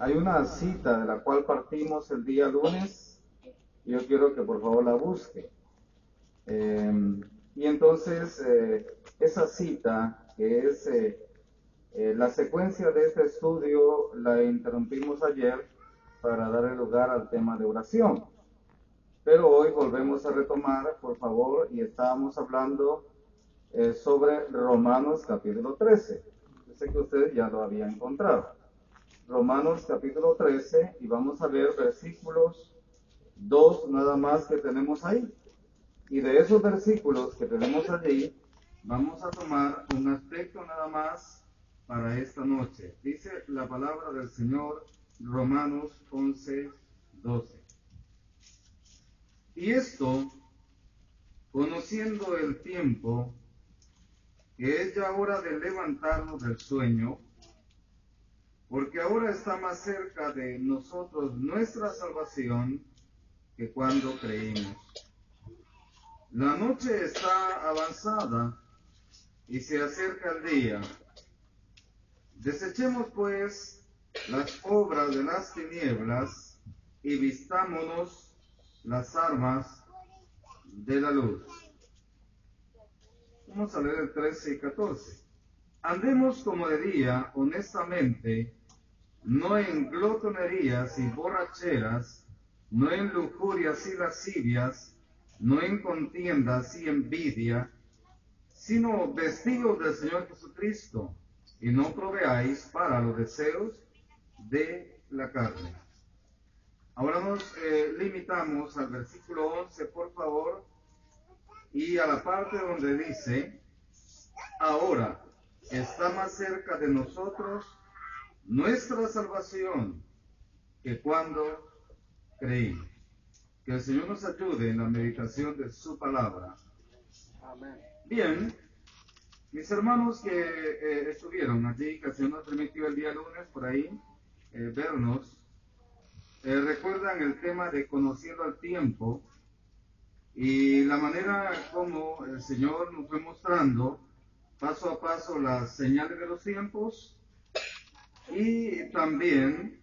hay una cita de la cual partimos el día lunes. Yo quiero que por favor la busque. Eh, y entonces eh, esa cita, que es eh, la secuencia de este estudio, la interrumpimos ayer para dar lugar al tema de oración. Pero hoy volvemos a retomar, por favor, y estábamos hablando sobre Romanos capítulo 13. Yo sé que ustedes ya lo habían encontrado. Romanos capítulo 13 y vamos a ver versículos 2 nada más que tenemos ahí. Y de esos versículos que tenemos allí, vamos a tomar un aspecto nada más para esta noche. Dice la palabra del Señor Romanos 11, 12. Y esto, conociendo el tiempo, que es ya hora de levantarnos del sueño, porque ahora está más cerca de nosotros nuestra salvación que cuando creímos. La noche está avanzada y se acerca el día. Desechemos pues las obras de las tinieblas y vistámonos las armas de la luz. Vamos a leer el 13 y 14. Andemos como de día, honestamente, no en glotonerías y borracheras, no en lujurias y lascivias, no en contiendas y envidia, sino vestidos del Señor Jesucristo, y no proveáis para los deseos de la carne. Ahora nos eh, limitamos al versículo 11, por favor, y a la parte donde dice, ahora está más cerca de nosotros nuestra salvación que cuando creímos. Que el Señor nos ayude en la meditación de su palabra. Bien, mis hermanos que eh, estuvieron allí, que el Señor nos permitió el día lunes por ahí eh, vernos, eh, recuerdan el tema de conociendo al tiempo y la manera como el Señor nos fue mostrando paso a paso las señales de los tiempos y también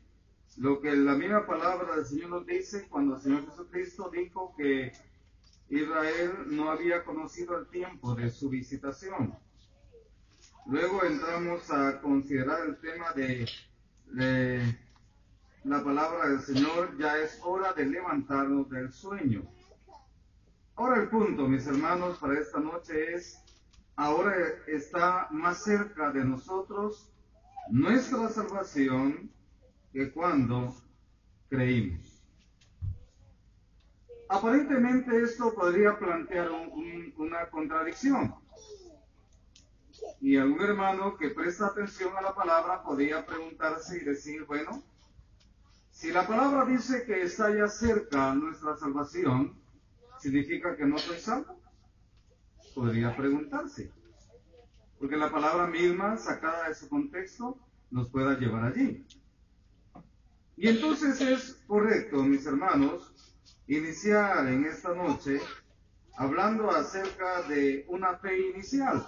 lo que la misma palabra del Señor nos dice cuando el Señor Jesucristo dijo que Israel no había conocido el tiempo de su visitación. Luego entramos a considerar el tema de, la palabra del Señor, ya es hora de levantarnos del sueño. Ahora el punto, mis hermanos, para esta noche es, ahora está más cerca de nosotros nuestra salvación que cuando creímos. Aparentemente esto podría plantear una contradicción. Y algún hermano que presta atención a la palabra podría preguntarse y decir, bueno, si la palabra dice que está ya cerca nuestra salvación, ¿significa que no soy salvo? Podría preguntarse porque la palabra misma, sacada de su contexto, nos pueda llevar allí. Y entonces es correcto, mis hermanos, iniciar en esta noche hablando acerca de una fe inicial.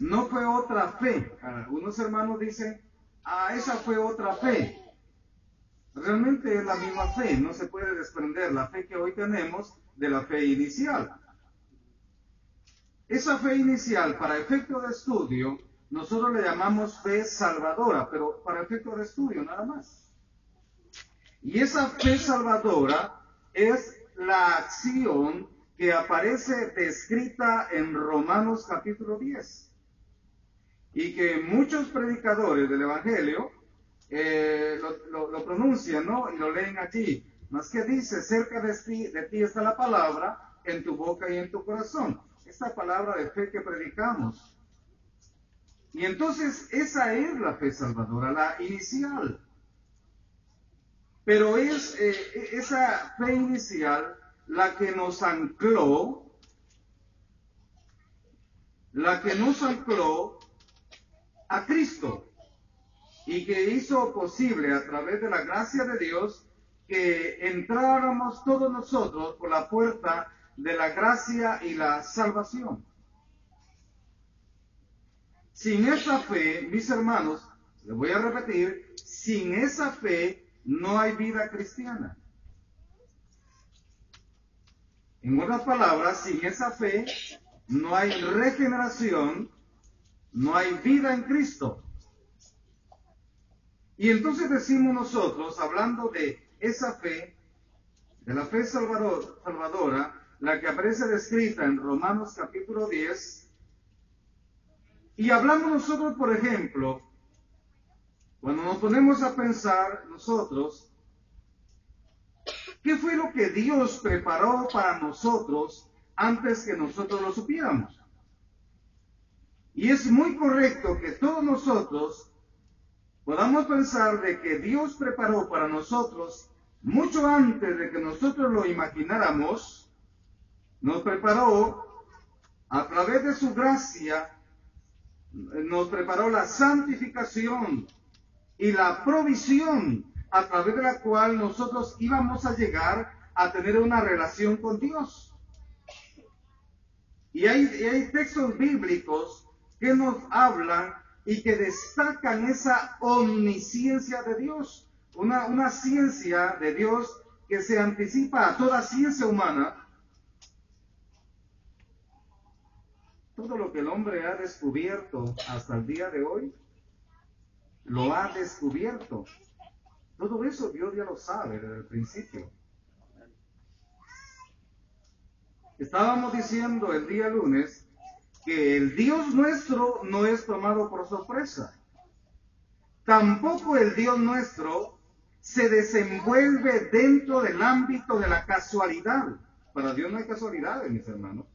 No fue otra fe. Algunos hermanos dicen, ah, esa fue otra fe. Realmente es la misma fe, no se puede desprender la fe que hoy tenemos de la fe inicial. Esa fe inicial, para efecto de estudio, nosotros le llamamos fe salvadora, pero para efecto de estudio nada más. Y esa fe salvadora es la acción que aparece descrita en Romanos capítulo 10. Y que muchos predicadores del Evangelio eh, lo, pronuncian, ¿no? Y lo leen aquí. Más que dice, cerca de ti, de ti está la palabra, en tu boca y en tu corazón esta palabra de fe que predicamos. Y entonces esa es la fe salvadora, la inicial. Pero es eh, esa fe inicial la que nos ancló, la que nos ancló a Cristo y que hizo posible a través de la gracia de Dios que entráramos todos nosotros por la puerta de la gracia y la salvación. Sin esa fe, mis hermanos, Le voy a repetir, sin esa fe no hay vida cristiana. En otras palabras, sin esa fe no hay regeneración, no hay vida en Cristo. Y entonces decimos nosotros, hablando de esa fe, de la fe salvadora, la que aparece descrita en Romanos capítulo 10, y hablamos nosotros, por ejemplo, cuando nos ponemos a pensar nosotros, ¿qué fue lo que Dios preparó para nosotros antes que nosotros lo supiéramos? Y es muy correcto que todos nosotros podamos pensar de que Dios preparó para nosotros mucho antes de que nosotros lo imagináramos, nos preparó a través de su gracia, nos preparó la santificación y la provisión a través de la cual nosotros íbamos a llegar a tener una relación con Dios. Y hay, hay textos bíblicos que nos hablan y que destacan esa omnisciencia de Dios, una, una ciencia de Dios que se anticipa a toda ciencia humana. Todo lo que el hombre ha descubierto hasta el día de hoy, lo ha descubierto. Todo eso Dios ya lo sabe desde el principio. Estábamos diciendo el día lunes que el Dios nuestro no es tomado por sorpresa. Tampoco el Dios nuestro se desenvuelve dentro del ámbito de la casualidad. Para Dios no hay casualidades, mis hermanos.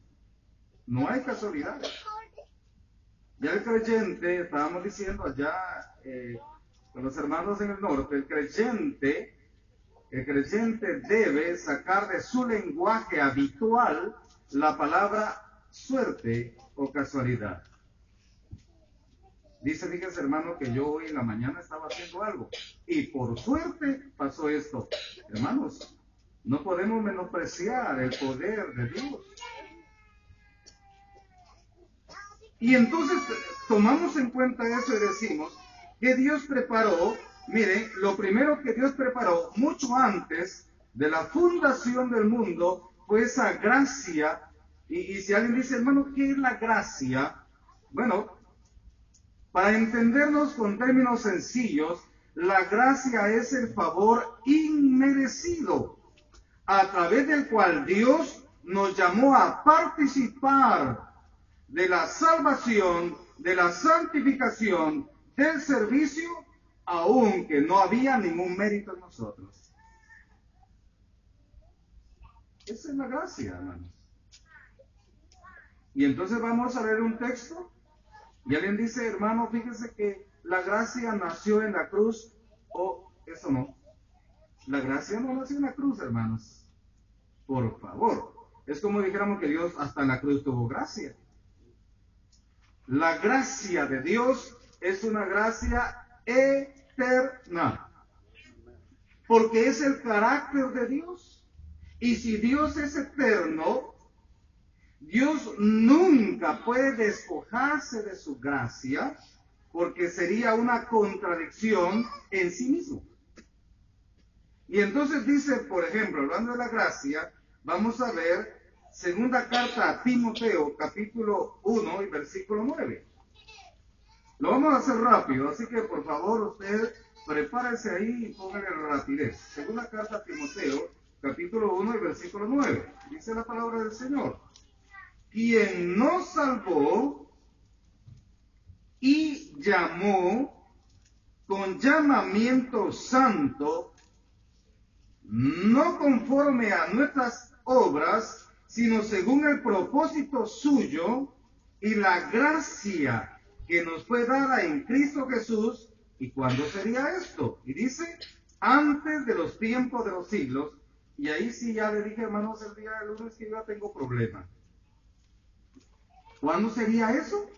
No hay casualidades. Ya el creyente, estábamos diciendo allá eh, con los hermanos en el norte, el creyente, el creyente debe sacar de su lenguaje habitual la palabra suerte o casualidad. Dice, fíjense hermano, que yo hoy en la mañana estaba haciendo algo y por suerte pasó esto. Hermanos, no podemos menospreciar el poder de Dios. Y entonces tomamos en cuenta eso y decimos que Dios preparó, miren, lo primero que Dios preparó mucho antes de la fundación del mundo fue esa gracia y, si alguien dice, hermano, ¿qué es la gracia? Bueno, para entendernos con términos sencillos, la gracia es el favor inmerecido a través del cual Dios nos llamó a participar de la salvación, de la santificación, del servicio, aunque no había ningún mérito en nosotros. Esa es la gracia, hermanos. Y entonces vamos a leer un texto. Y alguien dice, hermano, fíjese que la gracia nació en la cruz. O eso no. La gracia no nació en la cruz, hermanos. Por favor. Es como dijéramos que Dios hasta en la cruz tuvo gracia. La gracia de Dios es una gracia eterna. Porque es el carácter de Dios. Y si Dios es eterno, Dios nunca puede despojarse de su gracia porque sería una contradicción en sí mismo. Y entonces dice, por ejemplo, hablando de la gracia, vamos a ver segunda carta a Timoteo, capítulo 1 y versículo 9. Lo vamos a hacer rápido, así que por favor usted prepárese ahí y póngale rapidez. Segunda carta a Timoteo, capítulo 1 y versículo 9. Dice la palabra del Señor quien nos salvó y llamó con llamamiento santo, no conforme a nuestras obras, sino según el propósito suyo y la gracia que nos fue dada en Cristo Jesús. ¿Y cuándo sería esto? Y dice, antes de los tiempos de los siglos. Y ahí sí ya le dije, hermanos, el día de lunes que yo ya tengo problema. ¿Cuándo sería eso?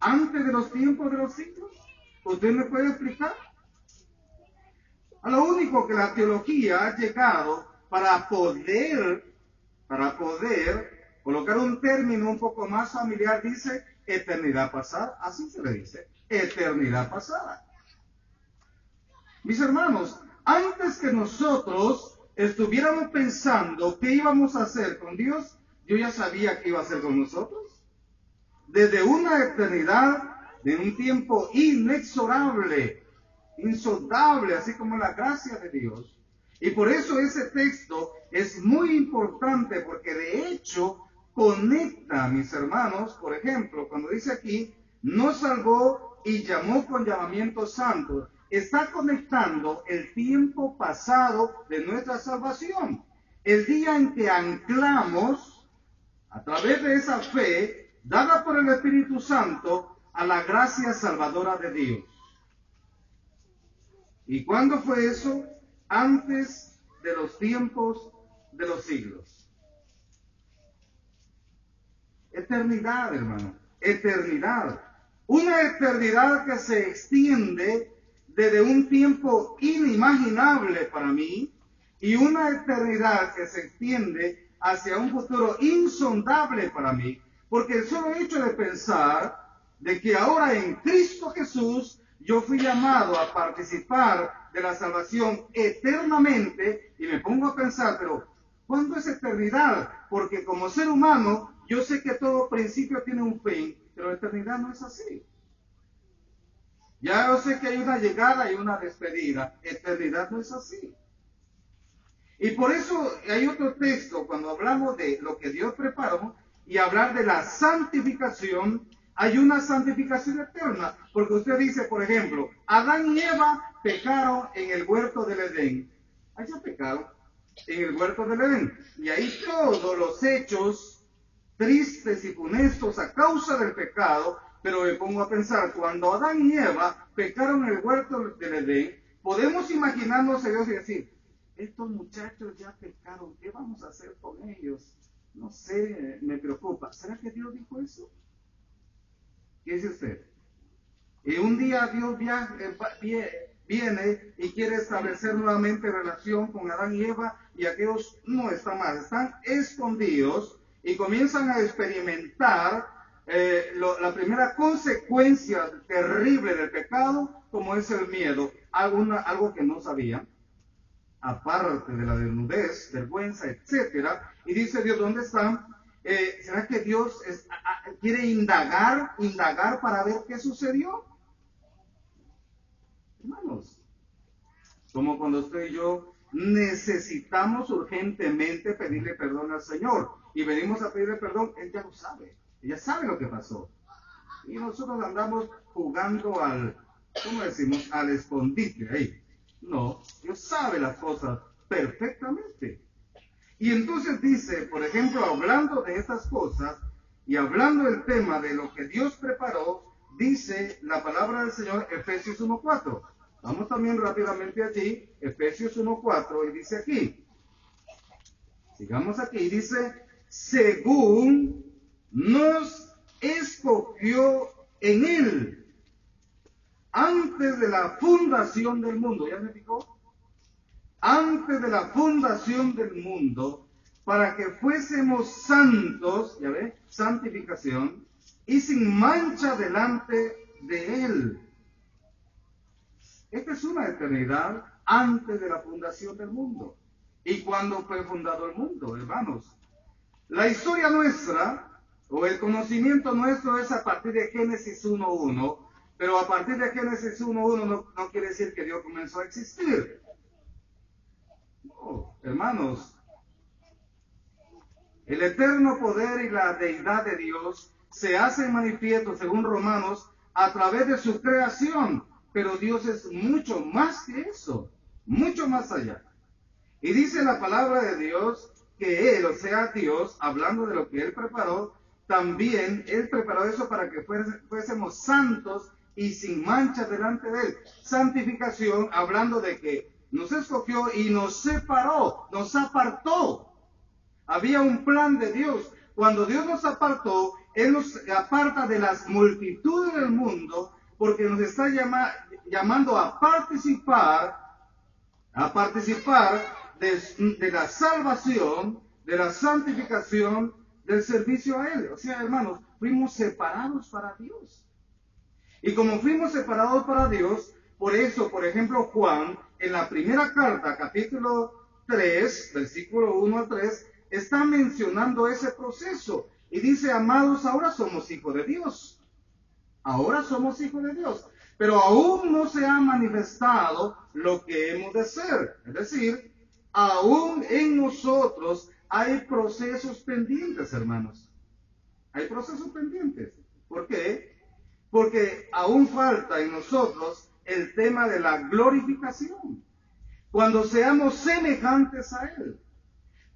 ¿Antes de los tiempos de los siglos? ¿Usted me puede explicar? A lo único que la teología ha llegado para poder, para poder colocar un término un poco más familiar, dice eternidad pasada, así se le dice, eternidad pasada. Mis hermanos, antes que nosotros estuviéramos pensando qué íbamos a hacer con Dios, yo ya sabía qué iba a hacer con nosotros. Desde una eternidad, de un tiempo inexorable, insondable, así como la gracia de Dios. Y por eso ese texto es muy importante, porque de hecho conecta, mis hermanos, por ejemplo, cuando dice aquí, nos salvó y llamó con llamamiento santo, está conectando el tiempo pasado de nuestra salvación, el día en que anclamos a través de esa fe dada por el Espíritu Santo a la gracia salvadora de Dios. ¿Y cuándo fue eso? Antes de los tiempos de los siglos. Eternidad, hermano. Eternidad. Una eternidad que se extiende desde un tiempo inimaginable para mí y una eternidad que se extiende hacia un futuro insondable para mí. Porque el solo hecho de pensar de que ahora en Cristo Jesús yo fui llamado a participar de la salvación eternamente y me pongo a pensar, pero ¿cuándo es eternidad? Porque como ser humano yo sé que todo principio tiene un fin, pero eternidad no es así. Ya yo sé que hay una llegada y una despedida. Eternidad no es así. Y por eso hay otro texto cuando hablamos de lo que Dios preparó y hablar de la santificación hay una santificación eterna. Porque usted dice, por ejemplo, Adán y Eva pecaron en el huerto del Edén. Allá pecaron en el huerto del Edén. Y ahí todos los hechos tristes y funestos a causa del pecado. Pero me pongo a pensar, cuando Adán y Eva pecaron en el huerto del Edén, podemos imaginarnos a Dios y decir, estos muchachos ya pecaron, ¿qué vamos a hacer con ellos? No sé, me preocupa. ¿Será que Dios dijo eso? ¿Qué dice usted? Y un día Dios eh, viene y quiere establecer nuevamente relación con Adán y Eva y aquellos no están más, están escondidos y comienzan a experimentar eh, la primera consecuencia terrible del pecado, como es el miedo, algo que no sabían, aparte de la desnudez, vergüenza, etcétera. Y dice Dios, ¿dónde están? Eh, ¿Será que Dios quiere indagar, indagar para ver qué sucedió? Hermanos, como cuando usted y yo necesitamos urgentemente pedirle perdón al Señor y venimos a pedirle perdón, Él ya lo sabe, ella sabe lo que pasó. Y nosotros andamos jugando al, ¿cómo decimos? Al escondite ahí. No, Dios sabe las cosas perfectamente. Y entonces dice, por ejemplo, hablando de estas cosas y hablando del tema de lo que Dios preparó, dice la palabra del Señor Efesios 1.4. Vamos también rápidamente allí, Efesios 1.4, y dice aquí, sigamos aquí, dice, según nos escogió en él antes de la fundación del mundo. ¿Ya me explicó? antes de la fundación del mundo, para que fuésemos santos, ya ve, santificación, y sin mancha delante de Él. Esta es una eternidad antes de la fundación del mundo. ¿Y cuando fue fundado el mundo, hermanos? La historia nuestra, o el conocimiento nuestro es a partir de Génesis 1.1, pero a partir de Génesis 1.1 no, no quiere decir que Dios comenzó a existir hermanos, el eterno poder y la deidad de Dios se hacen manifiesto, según Romanos, a través de su creación. Pero Dios es mucho más que eso, mucho más allá. Y dice la palabra de Dios que Él, o sea, Dios, hablando de lo que Él preparó, también Él preparó eso para que fuésemos santos y sin mancha delante de Él. Santificación, hablando de que nos escogió y nos separó, nos apartó. Había un plan de Dios. Cuando Dios nos apartó, Él nos aparta de las multitudes del mundo porque nos está llamando a participar, a participar de, la salvación, de la santificación, del servicio a Él. O sea, hermanos, fuimos separados para Dios. Y como fuimos separados para Dios, por eso, por ejemplo, Juan, en la primera carta, capítulo 3, versículo 1 al 3, está mencionando ese proceso. Y dice, amados, ahora somos hijos de Dios. Ahora somos hijos de Dios. Pero aún no se ha manifestado lo que hemos de ser. Es decir, aún en nosotros hay procesos pendientes, hermanos. Hay procesos pendientes. ¿Por qué? Porque aún falta en nosotros el tema de la glorificación. Cuando seamos semejantes a Él.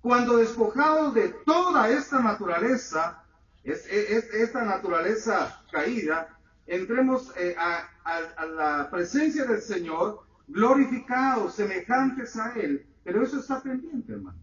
Cuando despojados de toda esta naturaleza, esta naturaleza caída, entremos eh, a, a la presencia del Señor, glorificados, semejantes a Él. Pero eso está pendiente, hermano.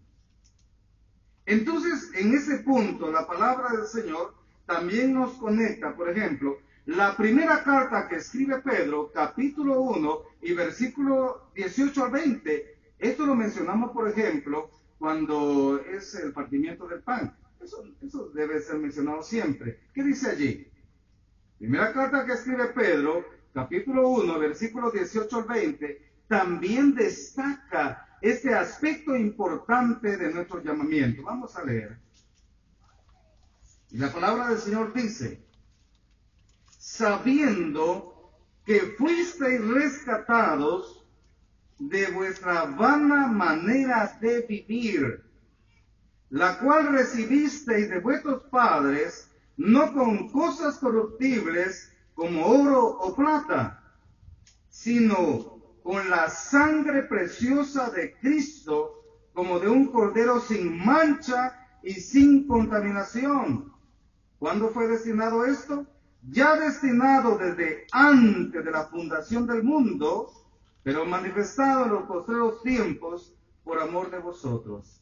Entonces, en ese punto, la palabra del Señor también nos conecta, por ejemplo, la primera carta que escribe Pedro, capítulo 1 y versículo 18 al 20, esto lo mencionamos, por ejemplo, cuando es el partimiento del pan. Eso, debe ser mencionado siempre. ¿Qué dice allí? Primera carta que escribe Pedro, capítulo 1, versículo 18 al 20, también destaca este aspecto importante de nuestro llamamiento. Vamos a leer. Y la palabra del Señor dice, sabiendo que fuisteis rescatados de vuestra vana manera de vivir, la cual recibisteis de vuestros padres, no con cosas corruptibles como oro o plata, sino con la sangre preciosa de Cristo como de un cordero sin mancha y sin contaminación. ¿Cuándo fue destinado esto? Ya destinado desde antes de la fundación del mundo, pero manifestado en los posteriores tiempos por amor de vosotros.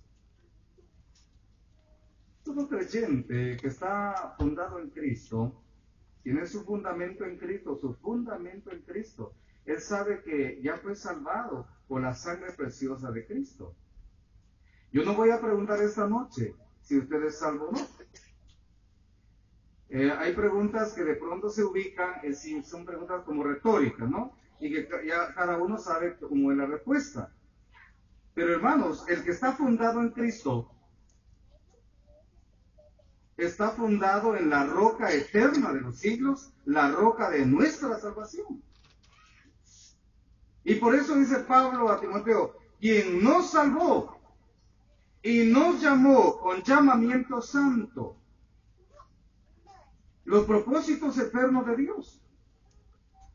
Todo creyente que está fundado en Cristo, tiene su fundamento en Cristo, su fundamento en Cristo. Él sabe que ya fue salvado por la sangre preciosa de Cristo. Yo no voy a preguntar esta noche si usted es salvo o no. Eh, hay preguntas que de pronto se ubican, eh, si son preguntas como retóricas, ¿no? Y que ya cada uno sabe cómo es la respuesta. Pero hermanos, el que está fundado en Cristo está fundado en la roca eterna de los siglos, la roca de nuestra salvación. Y por eso dice Pablo a Timoteo, quien nos salvó y nos llamó con llamamiento santo. Los propósitos eternos de Dios.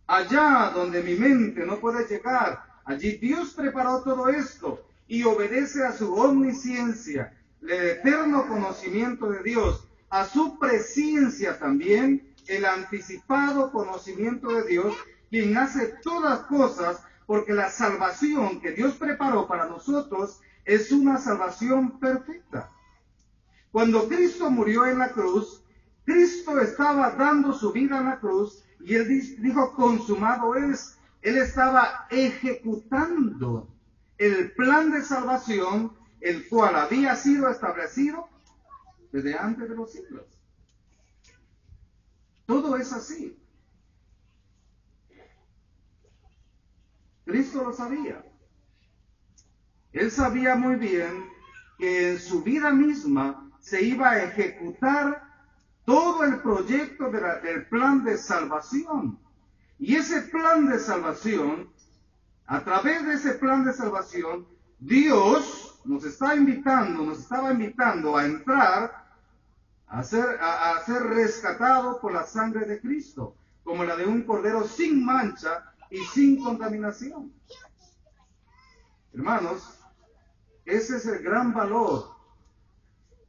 Allá donde mi mente no puede llegar, allí Dios preparó todo esto y obedece a su omnisciencia, el eterno conocimiento de Dios, a su presencia también, el anticipado conocimiento de Dios, quien hace todas cosas porque la salvación que Dios preparó para nosotros es una salvación perfecta. Cuando Cristo murió en la cruz, Cristo estaba dando su vida en la cruz y él dijo, consumado es. Él estaba ejecutando el plan de salvación, el cual había sido establecido desde antes de los siglos. Todo es así. Cristo lo sabía. Él sabía muy bien que en su vida misma se iba a ejecutar todo el proyecto del plan de salvación. Y ese plan de salvación, a través de ese plan de salvación, Dios nos está invitando, nos estaba invitando a entrar a ser, a ser rescatado por la sangre de Cristo, como la de un cordero sin mancha y sin contaminación. Hermanos, ese es el gran valor.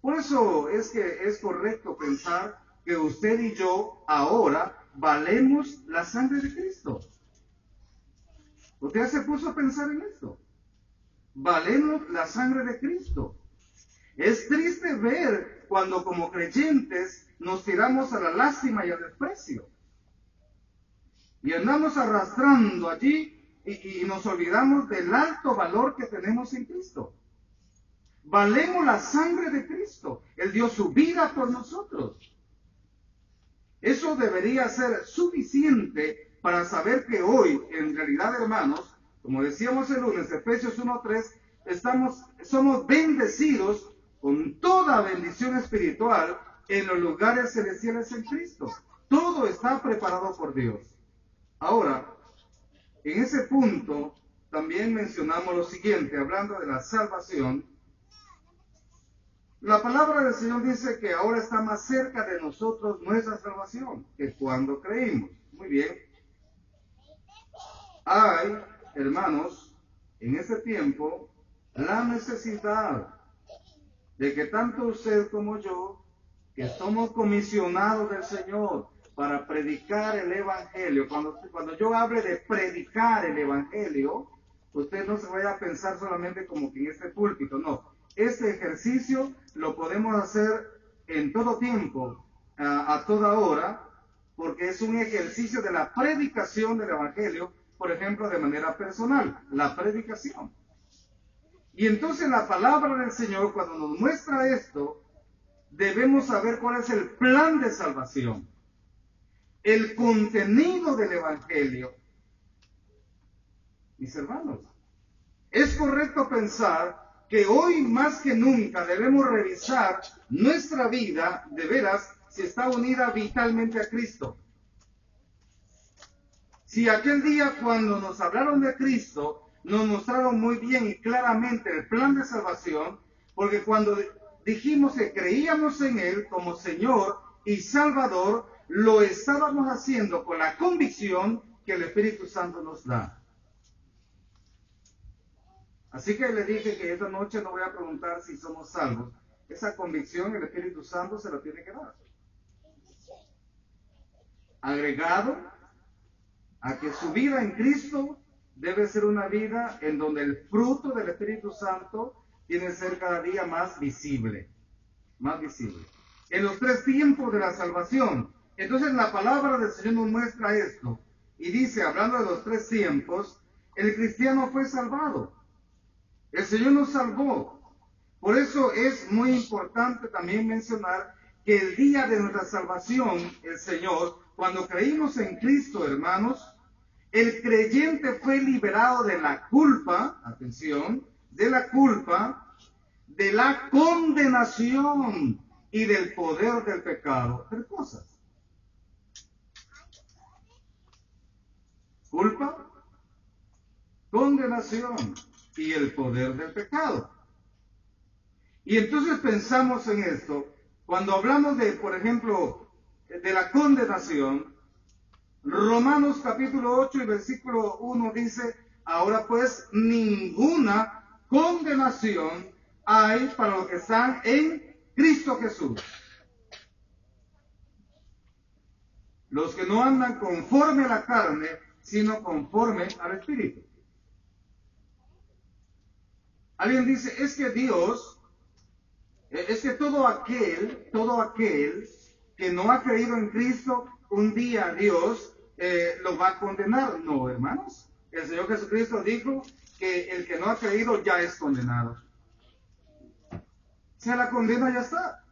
Por eso es que es correcto pensar que usted y yo ahora valemos la sangre de Cristo. Usted se puso a pensar en esto. Valemos la sangre de Cristo. Es triste ver cuando como creyentes nos tiramos a la lástima y al desprecio. Y andamos arrastrando allí y, nos olvidamos del alto valor que tenemos en Cristo. Valemos la sangre de Cristo. Él dio su vida por nosotros. Eso debería ser suficiente para saber que hoy, en realidad, hermanos, como decíamos el lunes, Efesios 1.3, estamos, somos bendecidos con toda bendición espiritual en los lugares celestiales en Cristo. Todo está preparado por Dios. Ahora, en ese punto también mencionamos lo siguiente, hablando de la salvación. La palabra del Señor dice que ahora está más cerca de nosotros nuestra salvación que cuando creímos. Muy bien. Hay, hermanos, en ese tiempo, la necesidad de que tanto usted como yo, que somos comisionados del Señor para predicar el Evangelio, cuando, cuando yo hable de predicar el Evangelio, usted no se vaya a pensar solamente como que en este púlpito, no. Este ejercicio lo podemos hacer en todo tiempo, a, a toda hora, porque es un ejercicio de la predicación del Evangelio, por ejemplo, de manera personal, la predicación. Y entonces la palabra del Señor, cuando nos muestra esto, debemos saber cuál es el plan de salvación, el contenido del Evangelio. Mis hermanos, es correcto pensar que hoy más que nunca debemos revisar nuestra vida de veras si está unida vitalmente a Cristo. Si aquel día cuando nos hablaron de Cristo, nos mostraron muy bien y claramente el plan de salvación, porque cuando dijimos que creíamos en Él como Señor y Salvador, lo estábamos haciendo con la convicción que el Espíritu Santo nos da. Así que le dije que esta noche no voy a preguntar si somos salvos. Esa convicción el Espíritu Santo se la tiene que dar. Agregado a que su vida en Cristo debe ser una vida en donde el fruto del Espíritu Santo tiene que ser cada día más visible, más visible. En los tres tiempos de la salvación, entonces la palabra del Señor nos muestra esto y dice, hablando de los tres tiempos, el cristiano fue salvado. El Señor nos salvó. Por eso es muy importante también mencionar que el día de nuestra salvación, el Señor, cuando creímos en Cristo, hermanos, el creyente fue liberado de la culpa, atención, de la culpa, de la condenación y del poder del pecado. Tres cosas. Culpa, condenación y el poder del pecado. Y entonces pensamos en esto, cuando hablamos de, por ejemplo, de la condenación, Romanos capítulo 8 y versículo 1 dice, ahora pues ninguna condenación hay para los que están en Cristo Jesús. Los que no andan conforme a la carne, sino conforme al Espíritu. Alguien dice, es que Dios, es que todo aquel, todo aquel que no ha creído en Cristo, un día Dios eh, lo va a condenar. No, hermanos. El Señor Jesucristo dijo que el que no ha creído ya es condenado. Si la condena ya está.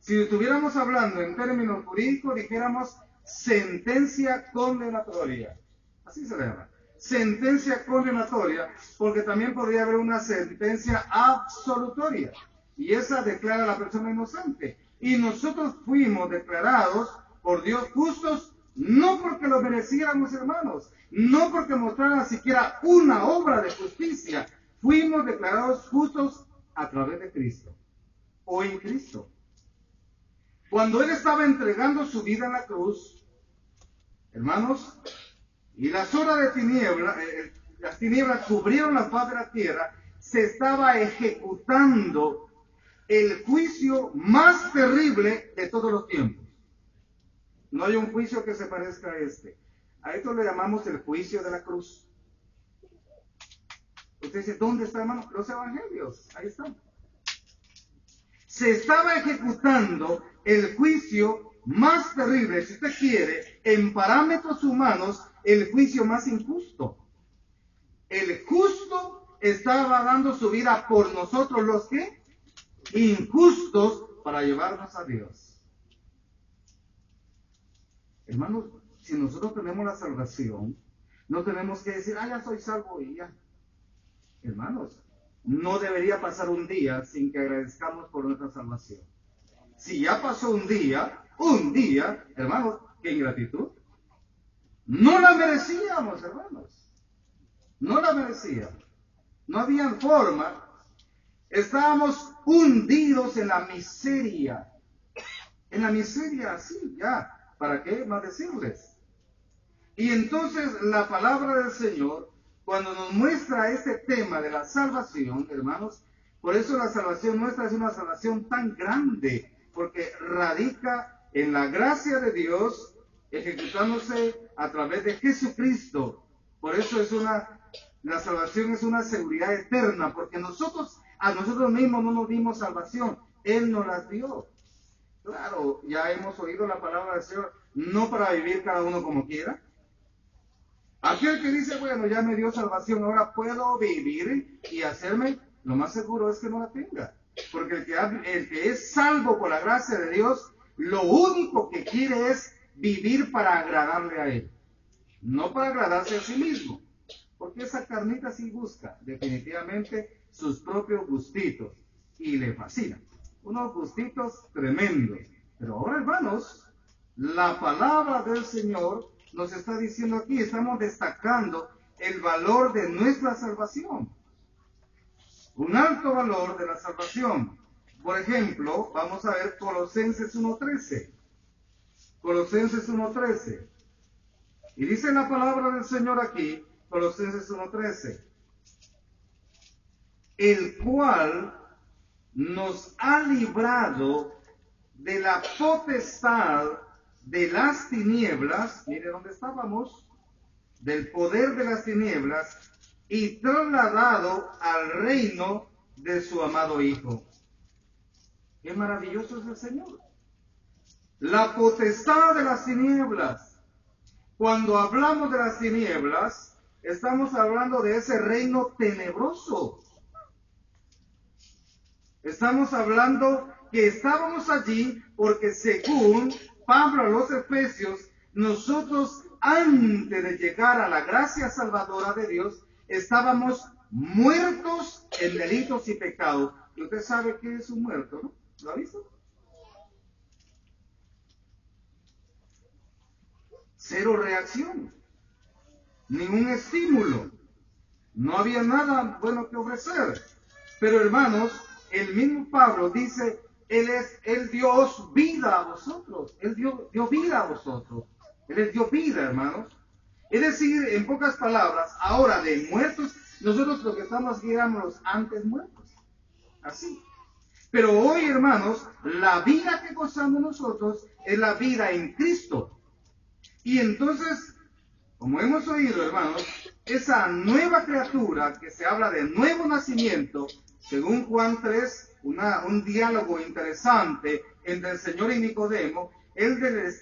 Si estuviéramos hablando en términos jurídicos, dijéramos sentencia condenatoria. Así se llama. Sentencia condenatoria, porque también podría haber una sentencia absolutoria. Y esa declara a la persona inocente. Y nosotros fuimos declarados por Dios justos, no porque lo mereciéramos, hermanos, no porque mostraran siquiera una obra de justicia. Fuimos declarados justos a través de Cristo o en Cristo. Cuando Él estaba entregando su vida en la cruz, hermanos, y las horas de tiniebla, eh, eh, las tinieblas cubrieron la faz de la tierra, se estaba ejecutando el juicio más terrible de todos los tiempos. No hay un juicio que se parezca a este. A esto le llamamos el juicio de la cruz. Usted dice, ¿dónde está, hermano? Los evangelios. Ahí están. Se estaba ejecutando el juicio más terrible, si usted quiere, en parámetros humanos, el juicio más injusto. El justo estaba dando su vida por nosotros los que injustos para llevarnos a Dios. Hermanos, si nosotros tenemos la salvación, no tenemos que decir, ah, ya soy salvo y ya. Hermanos, no debería pasar un día sin que agradezcamos por nuestra salvación. Si ya pasó un día, un día, hermanos, qué ingratitud. No la merecíamos, hermanos. No la merecíamos. No había forma. Estábamos hundidos en la miseria. En la miseria, así, ya. ¿Para qué más decirles? Y entonces la palabra del Señor, cuando nos muestra este tema de la salvación, hermanos, por eso la salvación nuestra es una salvación tan grande, porque radica en la gracia de Dios ejecutándose a través de Jesucristo. Por eso es una, la salvación es una seguridad eterna, porque nosotros, a nosotros mismos no nos dimos salvación, Él nos las dio. Claro, ya hemos oído la palabra del Señor, no para vivir cada uno como quiera. Aquel que dice, bueno, ya me dio salvación, ahora puedo vivir y hacerme, lo más seguro es que no la tenga. Porque el que, el que es salvo por la gracia de Dios, lo único que quiere es vivir para agradarle a Él, no para agradarse a sí mismo. Porque esa carnita sí busca definitivamente sus propios gustitos y le fascina unos gustitos tremendos. Pero ahora, hermanos, la palabra del Señor nos está diciendo aquí, estamos destacando el valor de nuestra salvación. Un alto valor de la salvación. Por ejemplo, vamos a ver Colosenses 1.13. Colosenses 1.13. Y dice la palabra del Señor aquí, Colosenses 1.13. El cual nos ha librado de la potestad de las tinieblas, mire dónde estábamos, del poder de las tinieblas, y trasladado al reino de su amado Hijo. Qué maravilloso es el Señor. La potestad de las tinieblas. Cuando hablamos de las tinieblas, estamos hablando de ese reino tenebroso Estamos hablando que estábamos allí porque según Pablo los Efesios, nosotros antes de llegar a la gracia salvadora de Dios, estábamos muertos en delitos y pecados. Y usted sabe que es un muerto, ¿no? ¿Lo ha visto? Cero reacción, ningún estímulo, no había nada bueno que ofrecer. Pero hermanos, el mismo Pablo dice, Él es, Él dio vida a vosotros, Él dio, dio vida a vosotros, Él les dio vida, hermanos. Es decir, en pocas palabras, ahora de muertos, nosotros lo que estamos éramos antes muertos. Así. Pero hoy, hermanos, la vida que gozamos nosotros es la vida en Cristo. Y entonces, como hemos oído, hermanos, esa nueva criatura que se habla de nuevo nacimiento, según Juan 3, un diálogo interesante entre el Señor y Nicodemo, él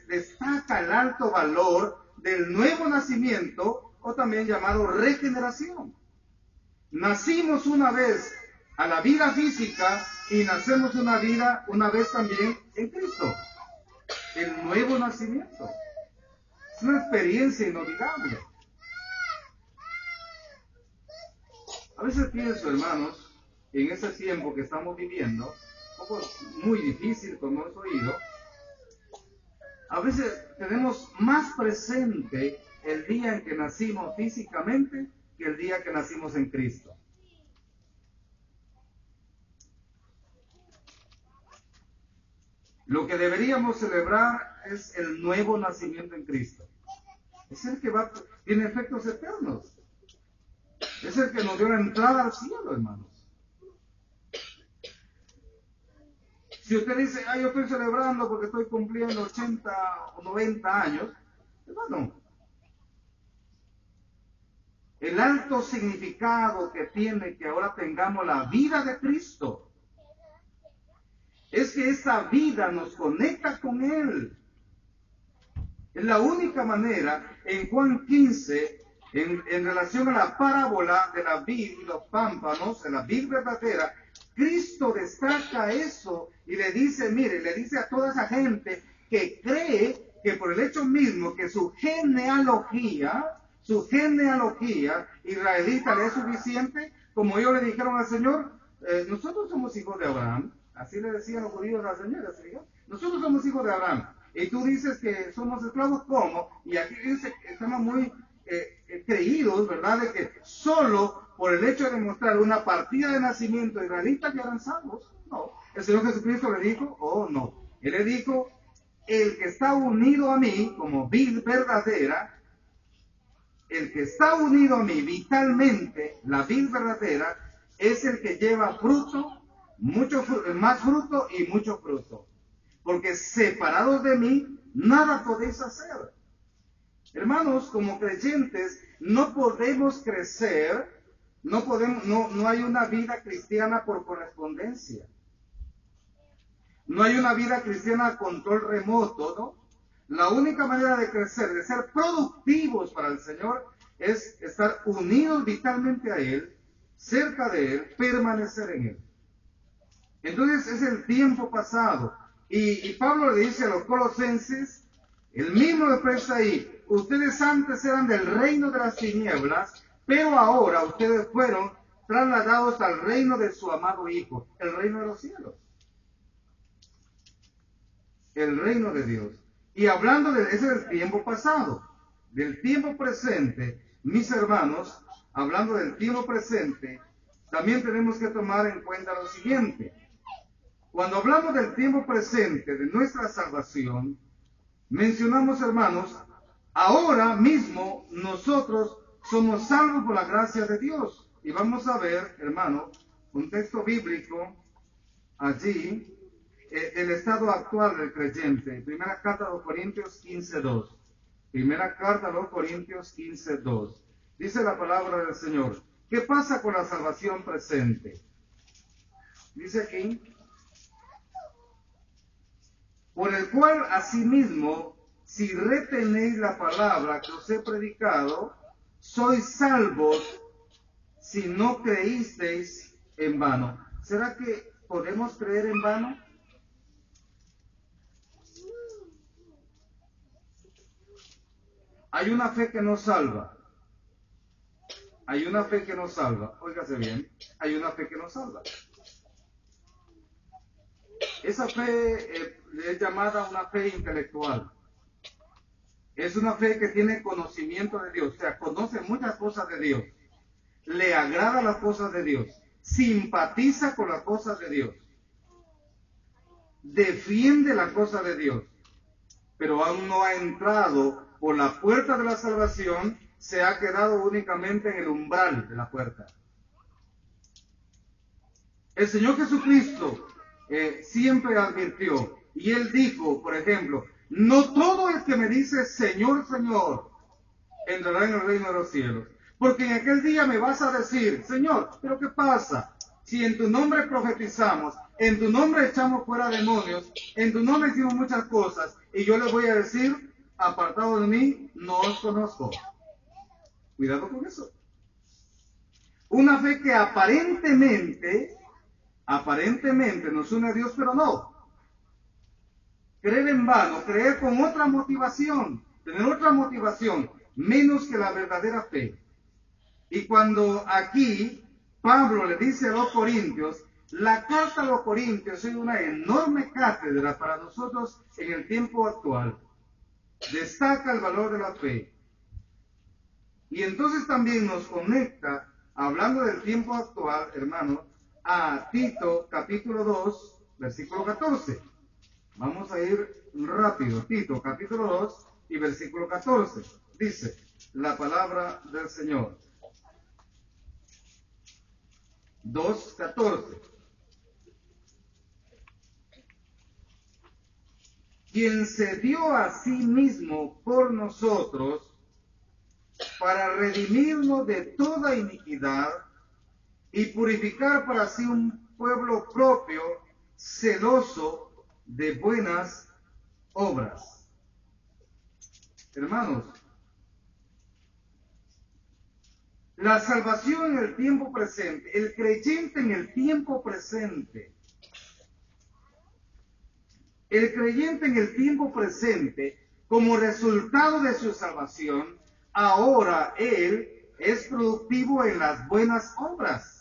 destaca el alto valor del nuevo nacimiento o también llamado regeneración. Nacimos una vez a la vida física y nacemos una vida una vez también en Cristo. El nuevo nacimiento. Es una experiencia inolvidable. A veces pienso, hermanos, en ese tiempo que estamos viviendo, un poco muy difícil como hemos oído, a veces tenemos más presente el día en que nacimos físicamente que el día que nacimos en Cristo. Lo que deberíamos celebrar es el nuevo nacimiento en Cristo. Es el que va, tiene efectos eternos. Es el que nos dio la entrada al cielo, hermanos. Si usted dice, ah, yo estoy celebrando porque estoy cumpliendo 80 o 90 años, hermano, el alto significado que tiene que ahora tengamos la vida de Cristo es que esa vida nos conecta con Él. Es la única manera en Juan 15, en, en relación a la parábola de la vid y los pámpanos, de la vid verdadera, Cristo destaca eso y le dice, mire, le dice a toda esa gente que cree que por el hecho mismo que su genealogía, su genealogía israelita le es suficiente, como ellos le dijeron al Señor, eh, nosotros somos hijos de Abraham, así le decían los judíos a la señora, nosotros somos hijos de Abraham, y tú dices que somos esclavos, ¿cómo? Y aquí dice que estamos muy eh, eh, creídos, ¿verdad?, de que solo por el hecho de demostrar una partida de nacimiento israelita ya eran salvos. No, el Señor Jesucristo le dijo, oh no, Él le dijo, el que está unido a mí como vid verdadera, el que está unido a mí vitalmente, la vid verdadera, es el que lleva fruto, mucho más fruto y mucho fruto. Porque separados de mí, nada podéis hacer. Hermanos, como creyentes, no podemos crecer, no podemos, no, no hay una vida cristiana por correspondencia. No hay una vida cristiana a control remoto, ¿no? La única manera de crecer, de ser productivos para el Señor, es estar unidos vitalmente a Él, cerca de Él, permanecer en Él. Entonces es el tiempo pasado. Y, Pablo le dice a los colosenses, el mismo expresa ahí, ustedes antes eran del reino de las tinieblas, pero ahora ustedes fueron trasladados al reino de su amado Hijo, el reino de los cielos el reino de Dios. Y hablando de ese del tiempo pasado, del tiempo presente, mis hermanos, hablando del tiempo presente, también tenemos que tomar en cuenta lo siguiente. Cuando hablamos del tiempo presente de nuestra salvación, mencionamos, hermanos, ahora mismo nosotros somos salvos por la gracia de Dios. Y vamos a ver, hermano, un texto bíblico allí eh, el estado actual del creyente. Primera carta a los Corintios 15.2. Primera carta a los Corintios 15.2. Dice la palabra del Señor. ¿Qué pasa con la salvación presente? Dice aquí. Por el cual asimismo, si retenéis la palabra que os he predicado, sois salvos si no creísteis en vano. ¿Será que podemos creer en vano? Hay una fe que nos salva. Hay una fe que nos salva. Óigase bien, hay una fe que nos salva. Esa fe eh, es llamada una fe intelectual. Es una fe que tiene conocimiento de Dios, o sea, conoce muchas cosas de Dios. Le agrada las cosas de Dios. Simpatiza con las cosas de Dios. Defiende las cosas de Dios. Pero aún no ha entrado por la puerta de la salvación se ha quedado únicamente en el umbral de la puerta. El Señor Jesucristo eh, siempre advirtió y él dijo, por ejemplo, no todo el que me dice Señor, Señor, entrará en el reino de los cielos. Porque en aquel día me vas a decir, Señor, pero ¿qué pasa? Si en tu nombre profetizamos, en tu nombre echamos fuera demonios, en tu nombre hicimos muchas cosas, y yo les voy a decir, apartado de mí, no os conozco. Cuidado con eso. Una fe que aparentemente, aparentemente nos une a Dios, pero no. Creer en vano, creer con otra motivación, tener otra motivación, menos que la verdadera fe. Y cuando aquí Pablo le dice a los corintios, la carta a los corintios es una enorme cátedra para nosotros en el tiempo actual destaca el valor de la fe. Y entonces también nos conecta, hablando del tiempo actual, hermanos, a Tito capítulo 2, versículo 14. Vamos a ir rápido. Tito capítulo 2 y versículo 14. Dice la palabra del Señor. 2.14. quien se dio a sí mismo por nosotros para redimirnos de toda iniquidad y purificar para sí un pueblo propio, celoso de buenas obras. Hermanos, la salvación en el tiempo presente, el creyente en el tiempo presente, el creyente en el tiempo presente como resultado de su salvación, ahora Él es productivo en las buenas obras.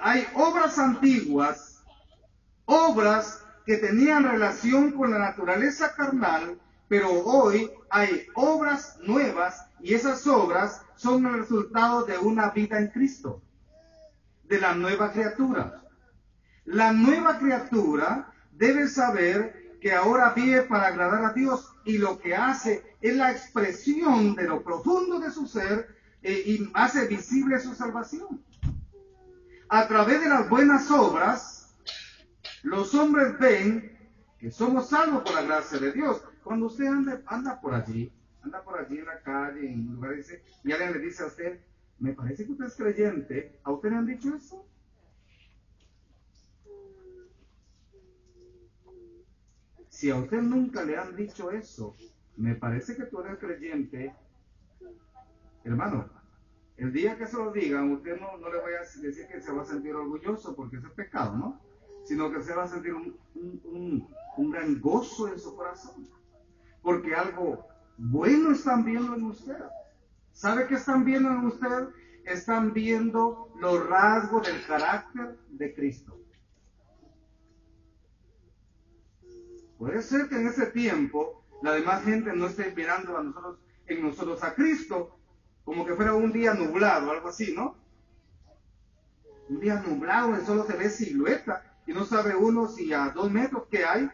Hay obras antiguas, obras que tenían relación con la naturaleza carnal, pero hoy hay obras nuevas y esas obras son el resultado de una vida en Cristo, de la nueva criatura. La nueva criatura debe saber que ahora vive para agradar a Dios y lo que hace es la expresión de lo profundo de su ser eh, y hace visible su salvación. A través de las buenas obras, los hombres ven que somos salvos por la gracia de Dios. Cuando usted anda, anda por allí, anda por allí en la calle, en lugares, y alguien le dice a usted, me parece que usted es creyente, ¿a usted le han dicho eso? Si a usted nunca le han dicho eso, me parece que tú eres creyente, hermano, el día que se lo digan, usted no, no le voy a decir que se va a sentir orgulloso porque ese es pecado, ¿no? Sino que se va a sentir un, un, un gran gozo en su corazón. Porque algo bueno están viendo en usted. ¿Sabe qué están viendo en usted? Están viendo los rasgos del carácter de Cristo. Puede ser que en ese tiempo la demás gente no esté mirando a nosotros, en nosotros a Cristo, como que fuera un día nublado, algo así, ¿no? Un día nublado donde solo se ve silueta y no sabe uno si a dos metros que hay.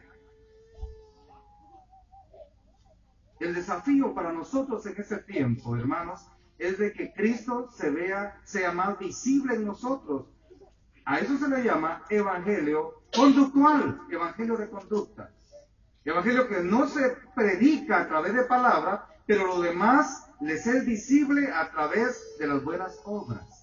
El desafío para nosotros en ese tiempo, hermanos, es de que Cristo se vea, sea más visible en nosotros. A eso se le llama evangelio conductual, evangelio de conducta. Evangelio que no se predica a través de palabra, pero lo demás les es visible a través de las buenas obras.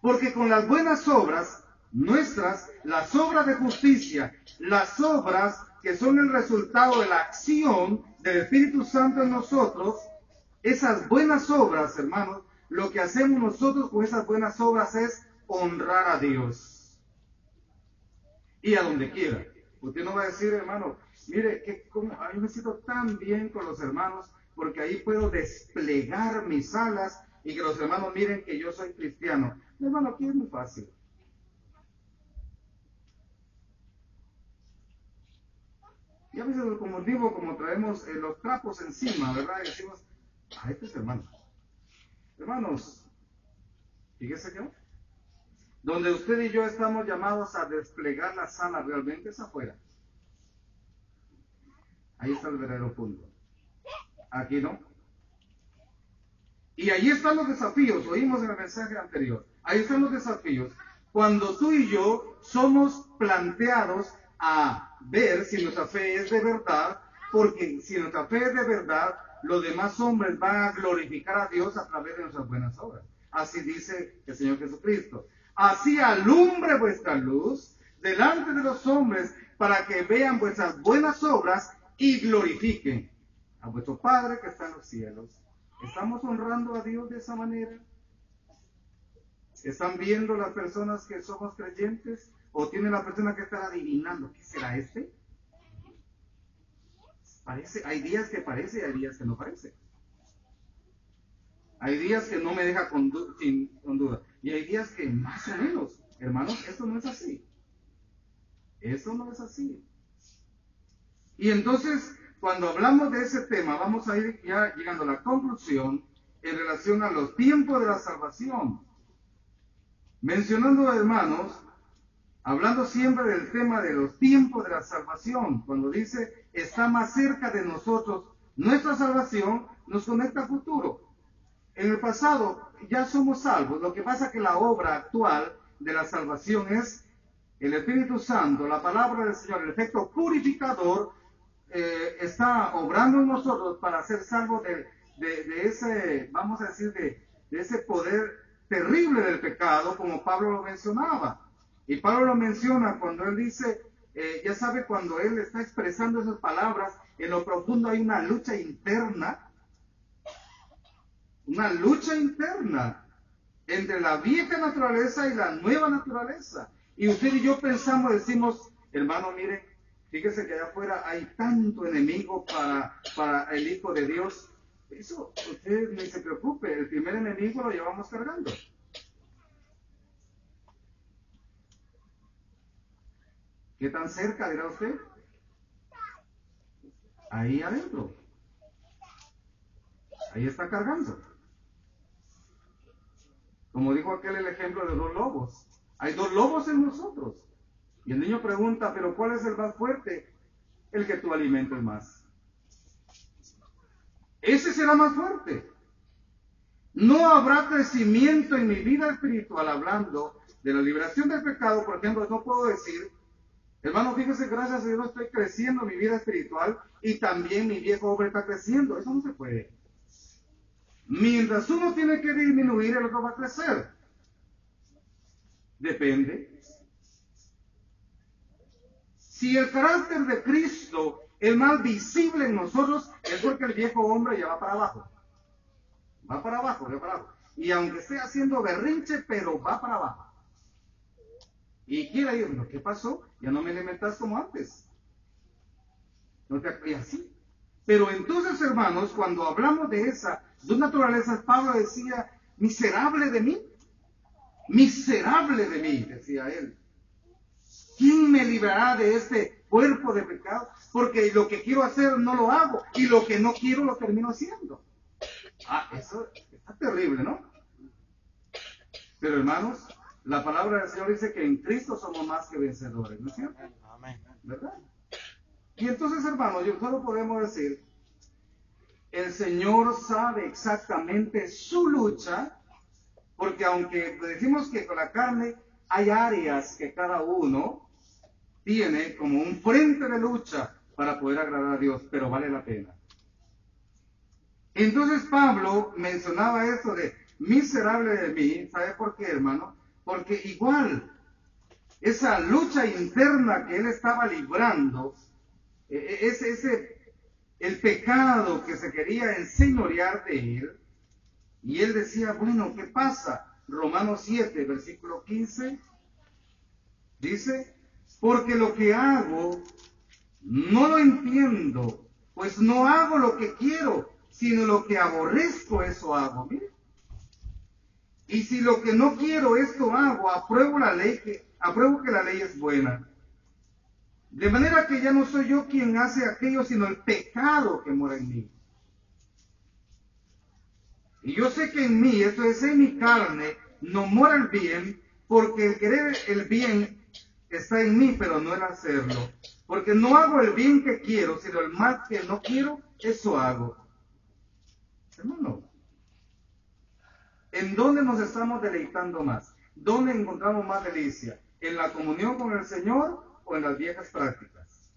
Porque con las buenas obras nuestras, las obras de justicia, las obras que son el resultado de la acción del Espíritu Santo en nosotros, esas buenas obras, hermanos, lo que hacemos nosotros con esas buenas obras es honrar a Dios. Y a donde quiera. Usted no va a decir, hermano, mire, que como, yo me siento tan bien con los hermanos porque ahí puedo desplegar mis alas y que los hermanos miren que yo soy cristiano. hermano, aquí es muy fácil. Y a veces como digo, como traemos eh, los trapos encima, ¿verdad? Y decimos, a estos hermanos. Hermanos, fíjese que donde usted y yo estamos llamados a desplegar la sala realmente es afuera. Ahí está el verdadero punto. Aquí no. Y ahí están los desafíos, oímos en el mensaje anterior. Ahí están los desafíos. Cuando tú y yo somos planteados a ver si nuestra fe es de verdad, porque si nuestra fe es de verdad, los demás hombres van a glorificar a Dios a través de nuestras buenas obras. Así dice el Señor Jesucristo así alumbre vuestra luz delante de los hombres para que vean vuestras buenas obras y glorifiquen a vuestro Padre que está en los cielos. ¿Estamos honrando a Dios de esa manera? ¿Están viendo las personas que somos creyentes? ¿O tiene la persona que está adivinando? ¿Qué será este? Parece, hay días que parece y hay días que no parece. Hay días que no me deja con, duda. Y hay días que más o menos, hermanos, esto no es así. Eso no es así. Y entonces, cuando hablamos de ese tema, vamos a ir ya llegando a la conclusión en relación a los tiempos de la salvación. Mencionando, hermanos, hablando siempre del tema de los tiempos de la salvación, cuando dice está más cerca de nosotros, nuestra salvación nos conecta al futuro. En el pasado ya somos salvos. Lo que pasa es que la obra actual de la salvación es el Espíritu Santo, la palabra del Señor, el efecto purificador eh, está obrando nosotros para ser salvos de, ese, vamos a decir, de, ese poder terrible del pecado, como Pablo lo mencionaba. Y Pablo lo menciona cuando él dice, eh, ya sabe, cuando él está expresando esas palabras, en lo profundo hay una lucha interna una lucha interna entre la vieja naturaleza y la nueva naturaleza. Y usted y yo pensamos, decimos, hermano, mire, Fíjese que allá afuera hay tanto enemigo para, para el Hijo de Dios. Eso, usted ni se preocupe, el primer enemigo lo llevamos cargando. ¿Qué tan cerca dirá usted? Ahí adentro. Ahí está cargando. Como dijo aquel el ejemplo de dos lobos. Hay dos lobos en nosotros. Y el niño pregunta, pero ¿cuál es el más fuerte? El que tú alimentes más. Ese será más fuerte. No habrá crecimiento en mi vida espiritual hablando de la liberación del pecado. Por ejemplo, no puedo decir, hermano, fíjese, gracias a Dios estoy creciendo en mi vida espiritual y también mi viejo hombre está creciendo. Eso no se puede. Mientras uno tiene que disminuir, el otro va a crecer. Depende. Si el carácter de Cristo es más visible en nosotros, es porque el viejo hombre ya va para abajo. Va para abajo, va para abajo. Y aunque esté haciendo berrinche, pero va para abajo. Y quiere ir, ¿qué pasó? Ya no me alimentas como antes. No te, y así. Pero entonces, hermanos, cuando hablamos de esa dos naturalezas, Pablo decía, miserable de mí, miserable de mí, decía él. ¿Quién me librará de este cuerpo de pecado? Porque lo que quiero hacer no lo hago y lo que no quiero lo termino haciendo. Ah, eso está terrible, ¿no? Pero hermanos, la palabra del Señor dice que en Cristo somos más que vencedores, ¿no es cierto? Amén. ¿Verdad? Y entonces, hermanos, yo solo podemos decir, el Señor sabe exactamente su lucha, porque aunque decimos que con la carne hay áreas que cada uno tiene como un frente de lucha para poder agradar a Dios, pero vale la pena. Entonces Pablo mencionaba esto de miserable de mí, ¿sabe por qué, hermano? Porque igual esa lucha interna que él estaba librando, e, e, ese, ese, el pecado que se quería enseñorear de él, y él decía, bueno, ¿qué pasa? Romanos 7, versículo 15, dice, porque lo que hago no lo entiendo, pues no hago lo que quiero, sino lo que aborrezco, eso hago. Y si lo que no quiero, esto hago, apruebo la ley, que, apruebo que la ley es buena. De manera que ya no soy yo quien hace aquello, sino el pecado que mora en mí. Y yo sé que en mí, esto es en mi carne, no mora el bien, porque el querer el bien está en mí, pero no el hacerlo. Porque no hago el bien que quiero, sino el mal que no quiero, eso hago. Hermano, ¿en dónde nos estamos deleitando más? ¿Dónde encontramos más delicia? ¿En la comunión con el Señor o en las viejas prácticas?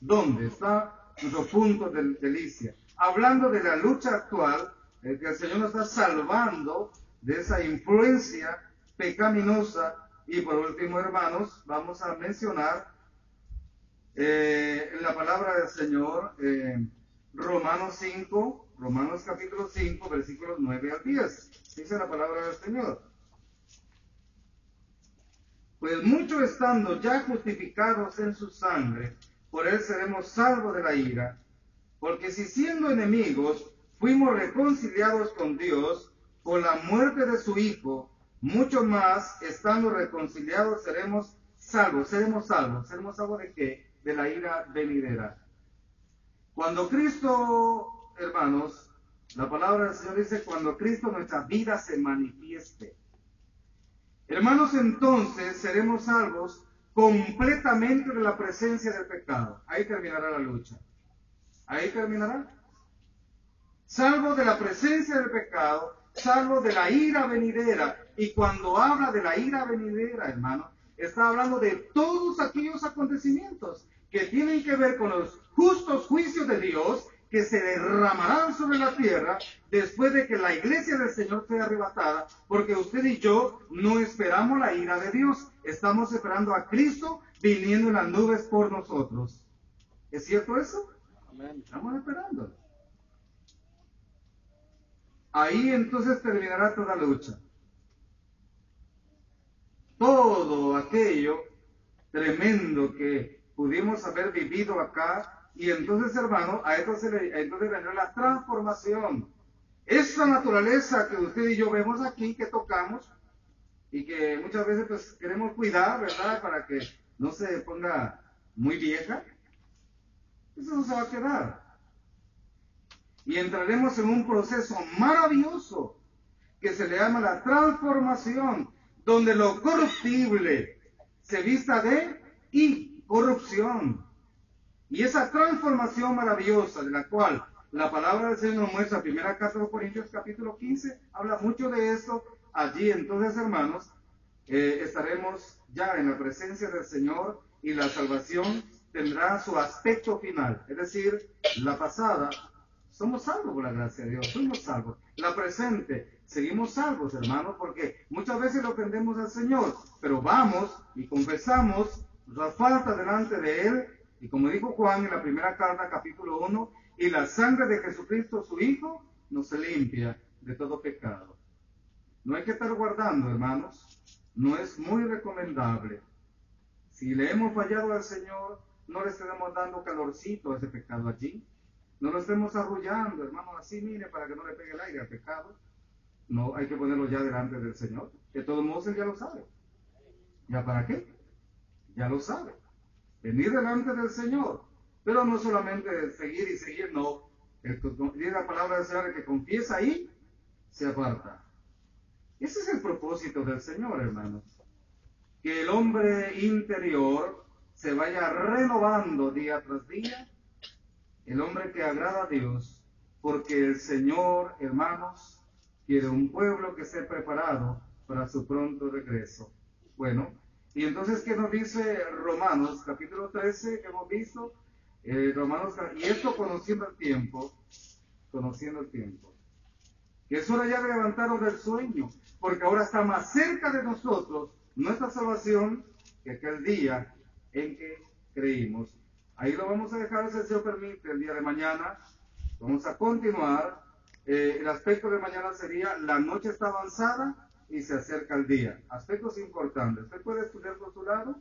¿Dónde está nuestro punto de delicia? Hablando de la lucha actual, el que el Señor nos está salvando de esa influencia pecaminosa. Y por último, hermanos, vamos a mencionar eh, la palabra del Señor, eh, Romanos 5, Romanos capítulo 5, versículos 9 al 10. Dice la palabra del Señor. Pues mucho estando ya justificados en su sangre, por él seremos salvos de la ira. Porque si siendo enemigos fuimos reconciliados con Dios por la muerte de su Hijo, mucho más estando reconciliados seremos salvos, seremos salvos, seremos salvos de qué? De la ira venidera. Cuando Cristo, hermanos, la palabra del Señor dice, cuando Cristo nuestra vida se manifieste. Hermanos, entonces seremos salvos completamente de la presencia del pecado. Ahí terminará la lucha. Ahí terminará. Salvo de la presencia del pecado, salvo de la ira venidera. Y cuando habla de la ira venidera, hermano, está hablando de todos aquellos acontecimientos que tienen que ver con los justos juicios de Dios que se derramarán sobre la tierra después de que la iglesia del Señor sea arrebatada, porque usted y yo no esperamos la ira de Dios, estamos esperando a Cristo viniendo en las nubes por nosotros. ¿Es cierto eso? Estamos esperando. Ahí entonces terminará toda lucha. Todo aquello tremendo que pudimos haber vivido acá. Y entonces, hermano, a esto se le, entonces vendrá la transformación. Esa naturaleza que usted y yo vemos aquí, que tocamos, y que muchas veces pues queremos cuidar, ¿verdad? Para que no se ponga muy vieja. Eso no se va a quedar. Y entraremos en un proceso maravilloso que se le llama la transformación, donde lo corruptible se vista de incorrupción. Y esa transformación maravillosa de la cual la palabra del Señor nos muestra, primera carta de Corintios capítulo 15, habla mucho de esto. Allí entonces, hermanos, eh, estaremos ya en la presencia del Señor y la salvación tendrá su aspecto final. Es decir, la pasada, somos salvos por la gracia de Dios, somos salvos. La presente, seguimos salvos, hermanos, porque muchas veces lo ofendemos al Señor, pero vamos y confesamos la falta delante de Él, y como dijo Juan en la primera carta, capítulo 1, y la sangre de Jesucristo, su Hijo, nos limpia de todo pecado. No hay que estar guardando, hermanos, no es muy recomendable. Si le hemos fallado al Señor, no le estemos dando calorcito a ese pecado allí. No lo estemos arrullando, hermano, así mire, para que no le pegue el aire al pecado. No, hay que ponerlo ya delante del Señor. De todos modos, Él ya lo sabe. ¿Ya para qué? Ya lo sabe. Venir delante del Señor. Pero no solamente seguir y seguir, no. El que la palabra del Señor, que confiesa ahí, se aparta. Ese es el propósito del Señor, hermanos. Que el hombre interior se vaya renovando día tras día. El hombre que agrada a Dios. Porque el Señor, hermanos, quiere un pueblo que esté preparado para su pronto regreso. Bueno, y entonces, ¿qué nos dice Romanos, capítulo 13, que hemos visto? Eh, Romanos, y esto conociendo el tiempo, conociendo el tiempo. Que es hora ya de levantarnos del sueño, porque ahora está más cerca de nosotros nuestra salvación que aquel día en que creímos. Ahí lo vamos a dejar, si el Señor permite, el día de mañana. Vamos a continuar eh, el aspecto de mañana sería la noche está avanzada y se acerca el día. Aspectos importantes. Usted puede estudiar por su lado,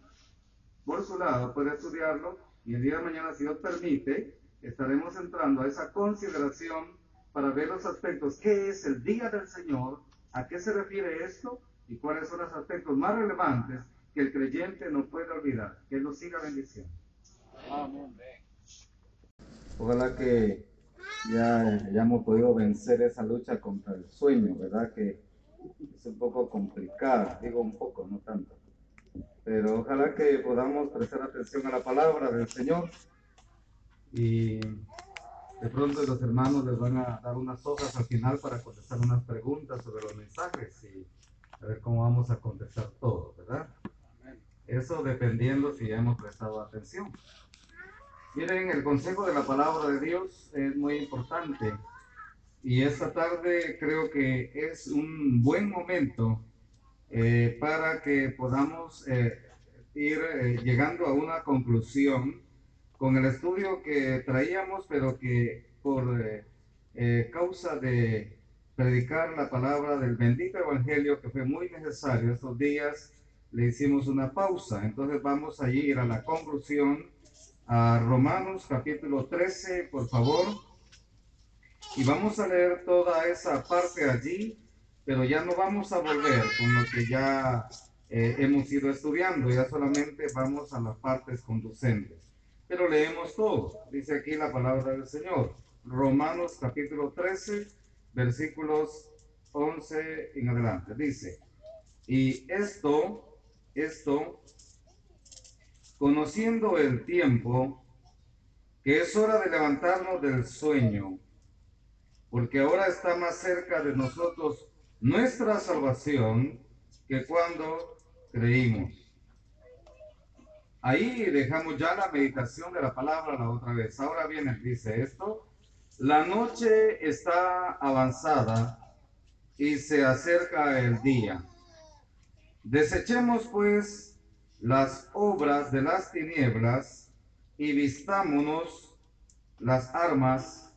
por su lado puede estudiarlo y el día de mañana, si Dios permite, estaremos entrando a esa consideración para ver los aspectos. ¿Qué es el día del Señor? ¿A qué se refiere esto? ¿Y cuáles son los aspectos más relevantes que el creyente no puede olvidar? Que Él nos siga bendiciendo. Amén. Ojalá que ya, ya hemos podido vencer esa lucha contra el sueño, ¿verdad? Que es un poco complicada, digo un poco, no tanto. Pero ojalá que podamos prestar atención a la palabra del Señor y de pronto los hermanos les van a dar unas hojas al final para contestar unas preguntas sobre los mensajes y a ver cómo vamos a contestar todo, ¿verdad? Eso dependiendo si hemos prestado atención. Miren, el consejo de la palabra de Dios es muy importante y esta tarde creo que es un buen momento eh, para que podamos eh, ir eh, llegando a una conclusión con el estudio que traíamos, pero que por causa de predicar la palabra del bendito evangelio que fue muy necesario estos días, le hicimos una pausa. Entonces vamos a ir a la conclusión a Romanos capítulo 13, por favor. Y vamos a leer toda esa parte allí, pero ya no vamos a volver con lo que ya eh, hemos ido estudiando, ya solamente vamos a las partes conducentes. Pero leemos todo, dice aquí la palabra del Señor. Romanos capítulo 13, versículos 11 en adelante. Dice, y esto, esto conociendo el tiempo, que es hora de levantarnos del sueño, porque ahora está más cerca de nosotros nuestra salvación que cuando creímos. Ahí dejamos ya la meditación de la palabra la otra vez. Ahora viene, dice esto, la noche está avanzada y se acerca el día. Desechemos pues las obras de las tinieblas y vistámonos las armas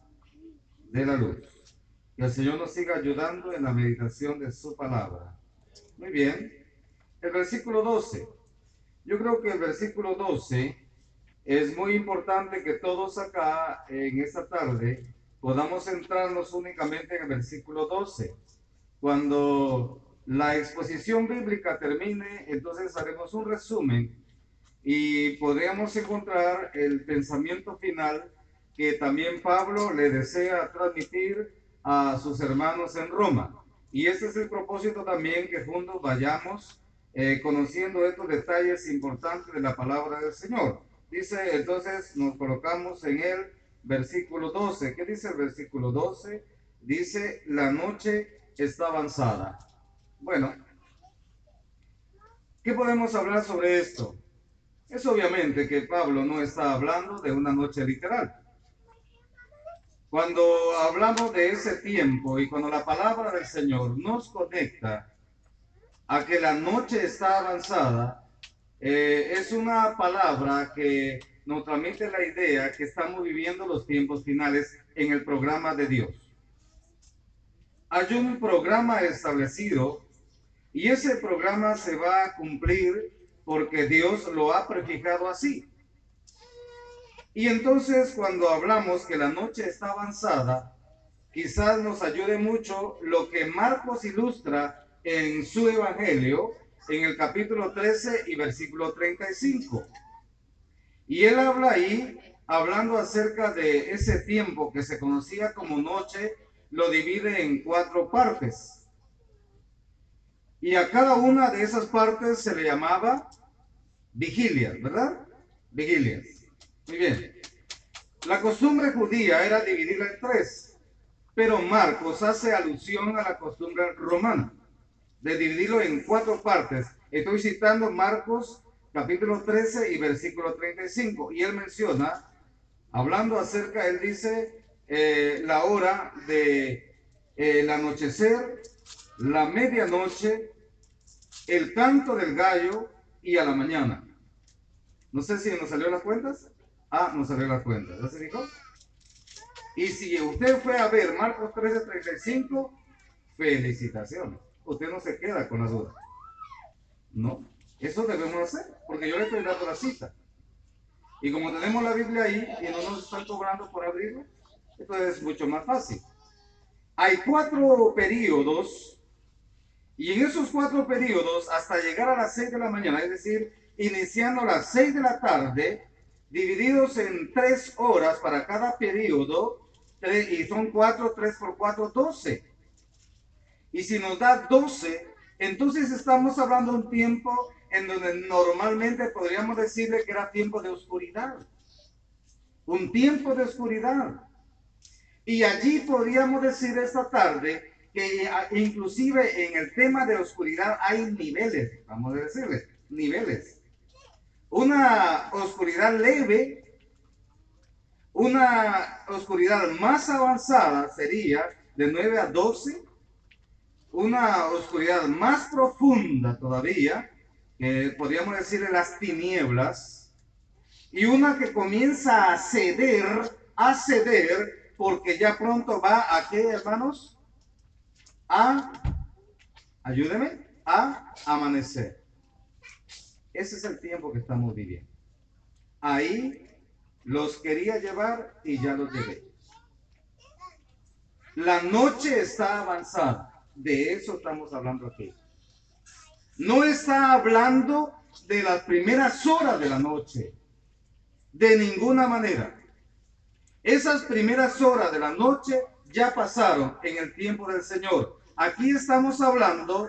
de la luz. Que el Señor nos siga ayudando en la meditación de su palabra. Muy bien. El versículo 12. Yo creo que el versículo 12 es muy importante que todos acá en esta tarde podamos centrarnos únicamente en el versículo 12. Cuando la exposición bíblica termine, entonces haremos un resumen y podríamos encontrar el pensamiento final que también Pablo le desea transmitir a sus hermanos en Roma. Y este es el propósito también que juntos vayamos eh, conociendo estos detalles importantes de la palabra del Señor. Dice, entonces nos colocamos en el versículo 12. ¿Qué dice el versículo 12? Dice, la noche está avanzada. Bueno, ¿qué podemos hablar sobre esto? Es obviamente que Pablo no está hablando de una noche literal. Cuando hablamos de ese tiempo y cuando la palabra del Señor nos conecta a que la noche está avanzada, eh, es una palabra que nos transmite la idea que estamos viviendo los tiempos finales en el programa de Dios. Hay un programa establecido y ese programa se va a cumplir porque Dios lo ha prefijado así. Y entonces cuando hablamos que la noche está avanzada, quizás nos ayude mucho lo que Marcos ilustra en su Evangelio, en el capítulo 13 y versículo 35. Y él habla ahí, hablando acerca de ese tiempo que se conocía como noche, lo divide en cuatro partes. Y a cada una de esas partes se le llamaba vigilia, ¿verdad? Vigilias. Muy bien. La costumbre judía era dividirla en tres, pero Marcos hace alusión a la costumbre romana de dividirlo en cuatro partes. Estoy citando Marcos capítulo 13 y versículo 35. Y él menciona, hablando acerca, él dice, eh, la hora de eh, anochecer, la medianoche, el canto del gallo y a la mañana. No sé si nos salió las cuentas. Ah, no salió la cuenta. ¿Ya se dijo? Y si usted fue a ver Marcos 13:35, felicitaciones. Usted no se queda con la duda. No, eso debemos hacer, porque yo le estoy dando la cita. Y como tenemos la Biblia ahí y no nos están cobrando por abrirla, esto es mucho más fácil. Hay cuatro periodos, y en esos cuatro periodos, hasta llegar a las seis de la mañana, es decir, iniciando a las seis de la tarde, divididos en tres horas para cada periodo, y son cuatro, tres por cuatro, doce. Y si nos da doce, entonces estamos hablando de un tiempo en donde normalmente podríamos decirle que era tiempo de oscuridad. Un tiempo de oscuridad. Y allí podríamos decir esta tarde que inclusive en el tema de oscuridad hay niveles, vamos a decirle, niveles una oscuridad leve, una oscuridad más avanzada sería de 9 a 12, una oscuridad más profunda todavía, que podríamos decirle las tinieblas, y una que comienza a ceder, a ceder, porque ya pronto va a qué, hermanos? Ayúdeme, a amanecer. Ese es el tiempo que estamos viviendo. Ahí los quería llevar y ya los llevé. La noche está avanzada. De eso estamos hablando aquí. No está hablando de las primeras horas de la noche. De ninguna manera. Esas primeras horas de la noche ya pasaron en el tiempo del Señor. Aquí estamos hablando,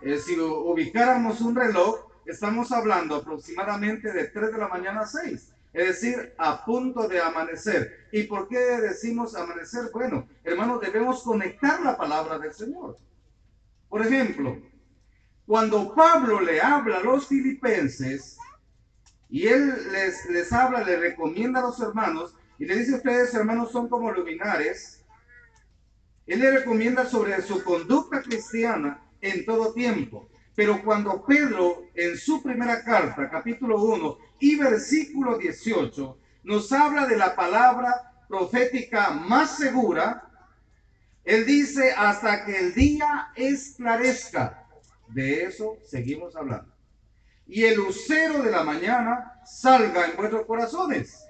eh, si ubicáramos un reloj, estamos hablando aproximadamente de 3 de la mañana a 6, es decir, a punto de amanecer. ¿Y por qué decimos amanecer? Bueno, hermanos, debemos conectar la palabra del Señor. Por ejemplo, cuando Pablo le habla a los filipenses y él les, les habla, le recomienda a los hermanos y le dice, ustedes hermanos son como luminares, él le recomienda sobre su conducta cristiana en todo tiempo. Pero cuando Pedro en su primera carta, capítulo 1 y versículo 18, nos habla de la palabra profética más segura, él dice hasta que el día esclarezca. De eso seguimos hablando. y el lucero de la mañana salga en vuestros corazones.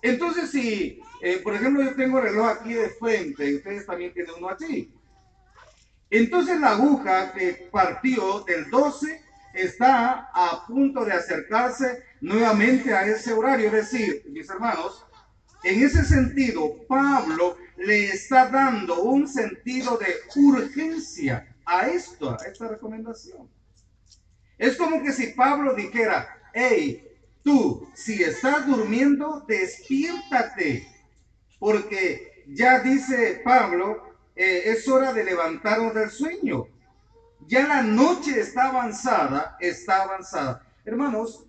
Entonces, si, eh, por ejemplo, yo tengo el reloj aquí de frente y ustedes también tienen uno aquí. Entonces la aguja que partió del 12 está a punto de acercarse nuevamente a ese horario. Es decir, mis hermanos, en ese sentido, Pablo le está dando un sentido de urgencia a esto, a esta recomendación. Es como que si Pablo dijera, hey, tú, si estás durmiendo, despiértate, porque ya dice Pablo, eh, es hora de levantarnos del sueño. Ya la noche está avanzada, está avanzada. Hermanos,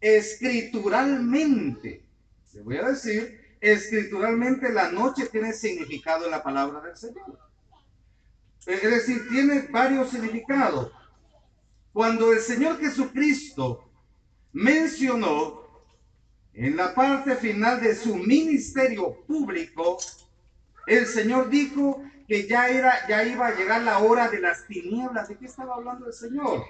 escrituralmente, le voy a decir, escrituralmente la noche tiene significado en la palabra del Señor. Es decir, tiene varios significados. Cuando el Señor Jesucristo mencionó en la parte final de su ministerio público, el Señor dijo que ya era, ya iba a llegar la hora de las tinieblas. ¿De qué estaba hablando el Señor?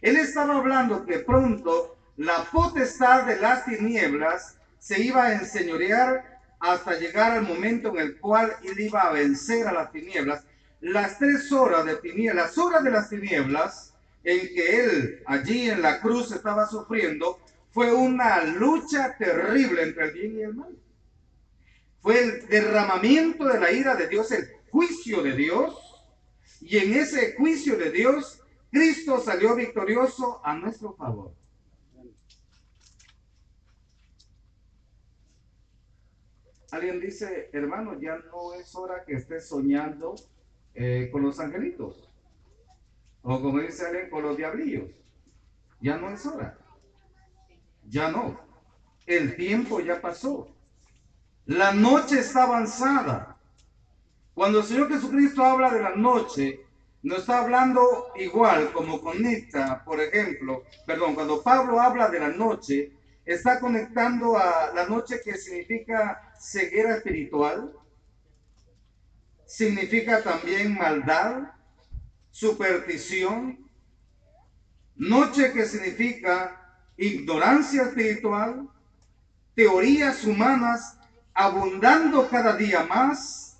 Él estaba hablando que pronto la potestad de las tinieblas se iba a enseñorear hasta llegar al momento en el cual él iba a vencer a las tinieblas. Las tres horas de tinieblas, las horas de las tinieblas, en que él allí en la cruz estaba sufriendo fue una lucha terrible entre el bien y el mal. Fue el derramamiento de la ira de Dios, el juicio de Dios. Y en ese juicio de Dios, Cristo salió victorioso a nuestro favor. Alguien dice, hermano, ya no es hora que estés soñando eh, con los angelitos. O como dice alguien, con los diablillos. Ya no es hora. Ya no. El tiempo ya pasó. La noche está avanzada. Cuando el Señor Jesucristo habla de la noche, no está hablando igual como conecta, por ejemplo, perdón, cuando Pablo habla de la noche, está conectando a la noche que significa ceguera espiritual, significa también maldad, superstición, noche que significa ignorancia espiritual, teorías humanas abundando cada día más,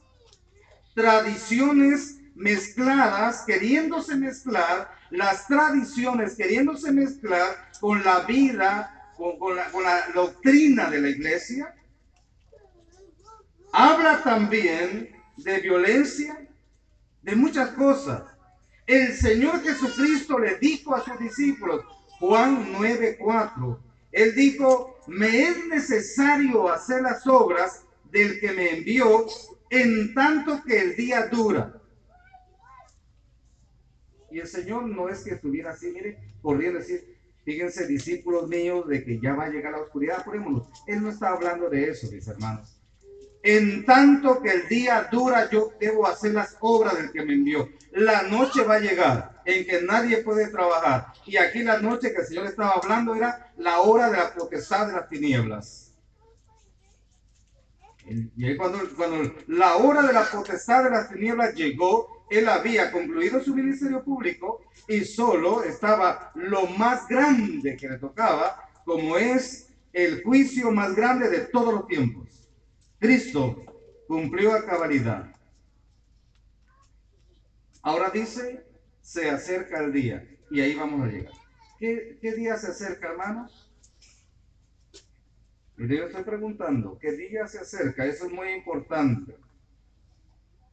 tradiciones mezcladas, queriéndose mezclar, las tradiciones queriéndose mezclar con la vida, con, la, con la doctrina de la iglesia. Habla también de violencia, de muchas cosas. El Señor Jesucristo le dijo a sus discípulos, Juan 9:4, Él dijo, me es necesario hacer las obras del que me envió en tanto que el día dura. Y el Señor no es que estuviera así, mire, corriendo decir, fíjense, discípulos míos, de que ya va a llegar la oscuridad, ponémonos. Él no está hablando de eso, mis hermanos. En tanto que el día dura, yo debo hacer las obras del que me envió. La noche va a llegar en que nadie puede trabajar. Y aquí la noche que el Señor estaba hablando era la hora de la potestad de las tinieblas. Y cuando, cuando la hora de la potestad de las tinieblas llegó, él había concluido su ministerio público y solo estaba lo más grande que le tocaba, como es el juicio más grande de todos los tiempos. Cristo cumplió a cabalidad. Ahora dice, se acerca el día. Y ahí vamos a llegar. ¿Qué, día se acerca, hermanos? Yo estoy preguntando, ¿qué día se acerca? Eso es muy importante.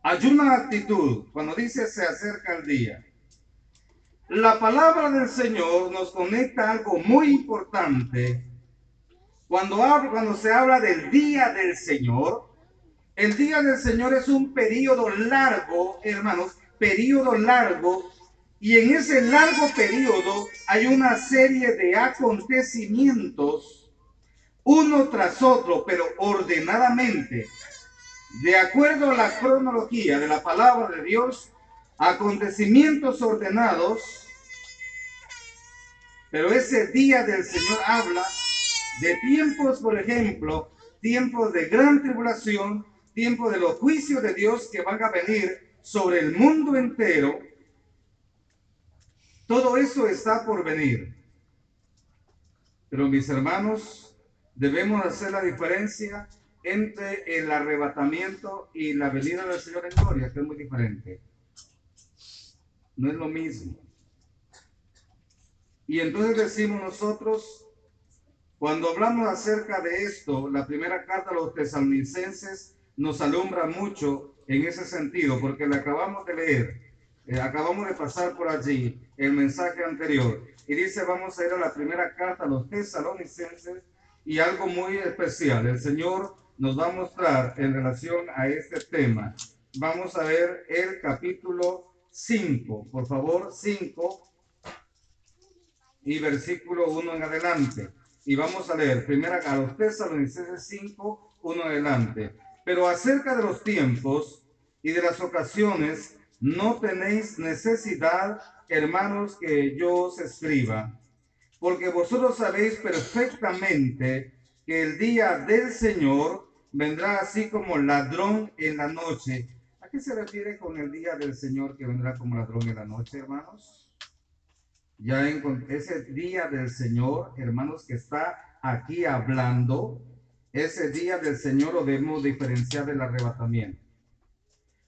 Hay una actitud cuando dice se acerca el día. La palabra del Señor nos conecta algo muy importante cuando, cuando se habla del día del Señor, el día del Señor es un periodo largo, hermanos, periodo largo, y en ese largo periodo hay una serie de acontecimientos, uno tras otro, pero ordenadamente, de acuerdo a la cronología de la palabra de Dios, acontecimientos ordenados, pero ese día del Señor habla de tiempos, por ejemplo, tiempos de gran tribulación, tiempos de los juicios de Dios que van a venir sobre el mundo entero. Todo eso está por venir. Pero mis hermanos, debemos hacer la diferencia entre el arrebatamiento y la venida del Señor en gloria, que es muy diferente. No es lo mismo. Y entonces decimos nosotros, cuando hablamos acerca de esto, la primera carta a los tesalonicenses nos alumbra mucho en ese sentido, porque le acabamos de leer, eh, acabamos de pasar por allí el mensaje anterior, y dice, vamos a ir a la primera carta a los tesalonicenses, y algo muy especial, el Señor nos va a mostrar en relación a este tema. Vamos a ver el capítulo 5, por favor, 5 y versículo 1 en adelante. Y vamos a leer primera a los Tesalonicenses 5, 1 adelante. Pero acerca de los tiempos y de las ocasiones, no tenéis necesidad, hermanos, que yo os escriba, porque vosotros sabéis perfectamente que el día del Señor vendrá así como ladrón en la noche. ¿A qué se refiere con el día del Señor que vendrá como ladrón en la noche, hermanos? Ya en ese día del Señor, hermanos, que está aquí hablando, ese día del Señor lo debemos diferenciar del arrebatamiento.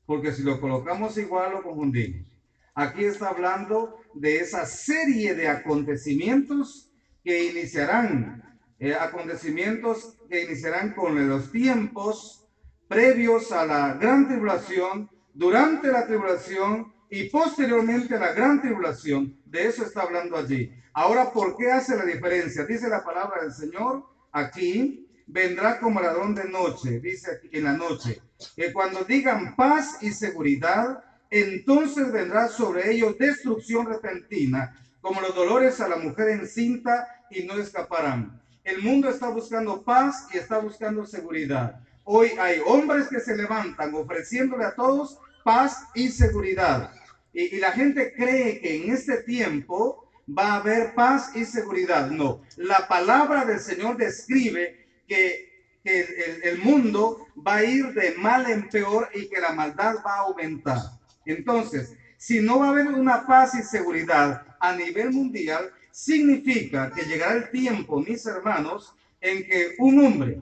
Porque si lo colocamos igual, lo confundimos. Aquí está hablando de esa serie de acontecimientos que iniciarán, eh, acontecimientos que iniciarán con los tiempos previos a la gran tribulación, durante la tribulación y posteriormente a la gran tribulación. De eso está hablando allí. Ahora, ¿por qué hace la diferencia? Dice la palabra del Señor aquí, vendrá como ladrón de noche, dice en la noche, que cuando digan paz y seguridad, entonces vendrá sobre ellos destrucción repentina, como los dolores a la mujer encinta y no escaparán. El mundo está buscando paz y está buscando seguridad. Hoy hay hombres que se levantan ofreciéndole a todos paz y seguridad. Y, la gente cree que en este tiempo va a haber paz y seguridad. No, la palabra del Señor describe que, el, mundo va a ir de mal en peor y que la maldad va a aumentar. Entonces, si no va a haber una paz y seguridad a nivel mundial, significa que llegará el tiempo, mis hermanos, en que un hombre,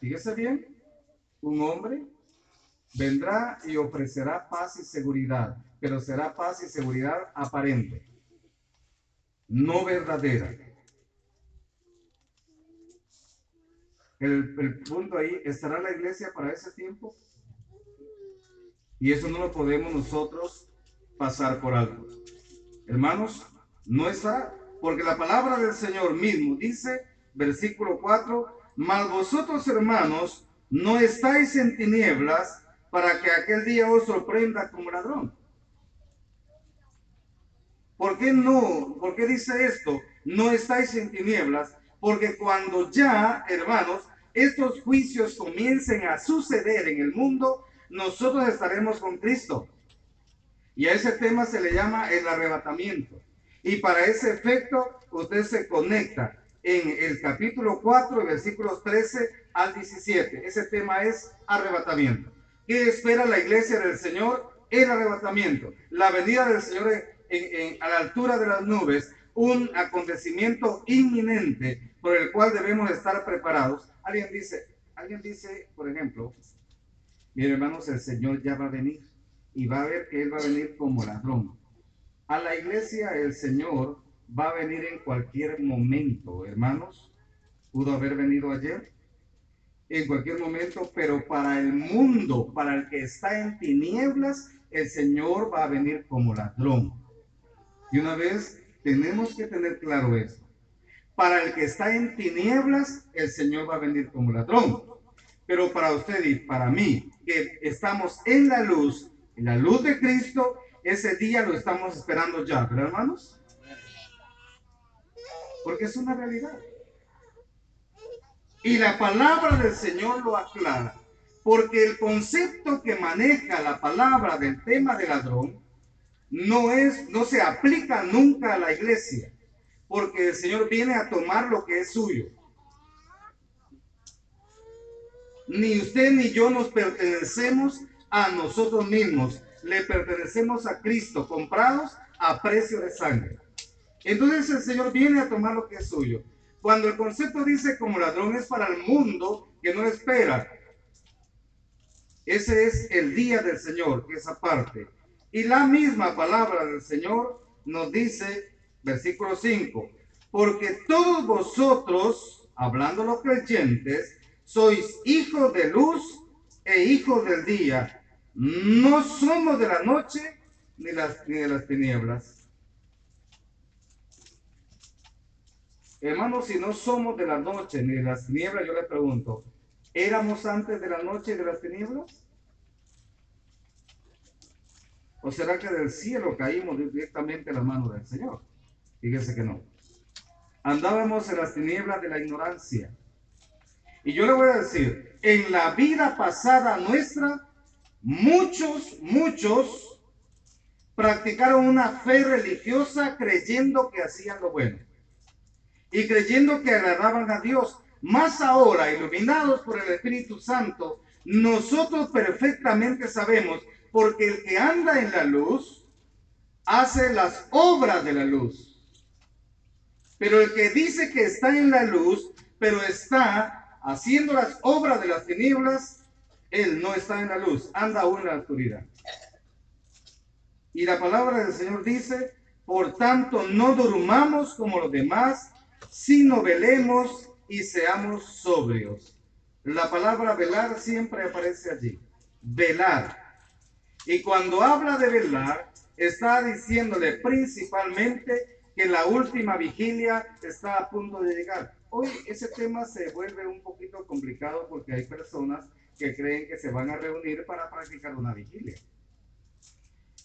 fíjese bien, un hombre vendrá y ofrecerá paz y seguridad pero será paz y seguridad aparente, no verdadera. El, punto ahí, ¿estará la iglesia para ese tiempo? Y eso no lo podemos nosotros pasar por alto. Hermanos, no estará, porque la palabra del Señor mismo dice, versículo 4, mas vosotros hermanos no estáis en tinieblas para que aquel día os sorprenda como ladrón. ¿Por qué no? ¿Por qué dice esto? No estáis en tinieblas, porque cuando ya, hermanos, estos juicios comiencen a suceder en el mundo, nosotros estaremos con Cristo. Y a ese tema se le llama el arrebatamiento. Y para ese efecto, usted se conecta en el capítulo 4, versículos 13 al 17. Ese tema es arrebatamiento. ¿Qué espera la iglesia del Señor? El arrebatamiento. La venida del Señor a la altura de las nubes un acontecimiento inminente por el cual debemos estar preparados. Alguien dice, alguien dice, por ejemplo, miren hermanos, el Señor ya va a venir y va a ver que Él va a venir como ladrón. A la iglesia el Señor va a venir en cualquier momento, hermanos. Pudo haber venido ayer, en cualquier momento, pero para el mundo, para el que está en tinieblas, el Señor va a venir como ladrón. Y una vez tenemos que tener claro esto. Para el que está en tinieblas, el Señor va a venir como ladrón. Pero para usted y para mí, que estamos en la luz, en la luz de Cristo, ese día lo estamos esperando ya, ¿verdad, hermanos? Porque es una realidad. Y la palabra del Señor lo aclara. Porque el concepto que maneja la palabra del tema de ladrón no es, no se aplica nunca a la iglesia, porque el Señor viene a tomar lo que es suyo. Ni usted ni yo nos pertenecemos a nosotros mismos, le pertenecemos a Cristo, comprados a precio de sangre. Entonces el Señor viene a tomar lo que es suyo. Cuando el concepto dice como ladrón es para el mundo que no espera. Ese es el día del Señor, que es aparte. Y la misma palabra del Señor nos dice, versículo 5, porque todos vosotros, hablando los creyentes, sois hijos de luz e hijos del día. No somos de la noche ni, las, ni de las tinieblas. Hermanos, si no somos de la noche ni de las tinieblas, yo le pregunto, ¿éramos antes de la noche y de las tinieblas? ¿O será que del cielo caímos directamente a la mano del Señor? Fíjese que no. Andábamos en las tinieblas de la ignorancia. Y yo le voy a decir, en la vida pasada nuestra, muchos, muchos practicaron una fe religiosa creyendo que hacían lo bueno y creyendo que agradaban a Dios. Más ahora, iluminados por el Espíritu Santo, nosotros perfectamente sabemos, porque el que anda en la luz hace las obras de la luz. Pero el que dice que está en la luz, pero está haciendo las obras de las tinieblas, él no está en la luz, anda aún en la oscuridad. Y la palabra del Señor dice, por tanto, no durmamos como los demás, sino velemos y seamos sobrios. La palabra velar siempre aparece allí. Velar. Y cuando habla de velar, está diciéndole principalmente que la última vigilia está a punto de llegar. Hoy ese tema se vuelve un poquito complicado porque hay personas que creen que se van a reunir para practicar una vigilia.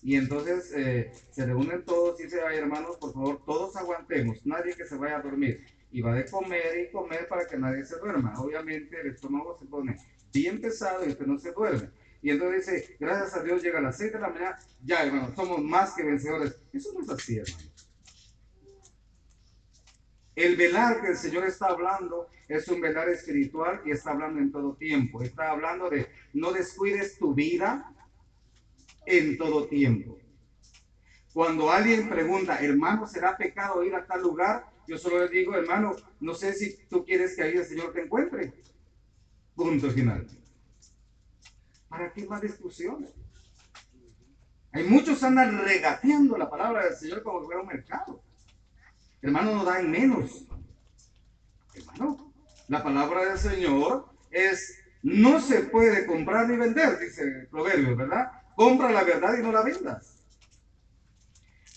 Y entonces eh, se reúnen todos y dicen, ay hermanos, por favor, todos aguantemos, nadie que se vaya a dormir. Y va de comer y comer para que nadie se duerma. Obviamente el estómago se pone bien pesado y usted no se duerme. Y entonces dice, gracias a Dios llega a las 6 de la mañana, ya hermanos, somos más que vencedores. Eso no es así, hermanos. El velar que el Señor está hablando es un velar espiritual y está hablando en todo tiempo. Está hablando de no descuides tu vida, en todo tiempo. Cuando alguien pregunta, hermano, ¿será pecado ir a tal lugar? Yo solo le digo, hermano, no sé si tú quieres que ahí el Señor te encuentre. Punto final. ¿Para qué más discusiones? Hay muchos andan regateando la palabra del Señor como si fuera un mercado. Hermano, no dan menos. Hermano, la palabra del Señor es, no se puede comprar ni vender, dice el proverbio, ¿verdad? Compra la verdad y no la vendas.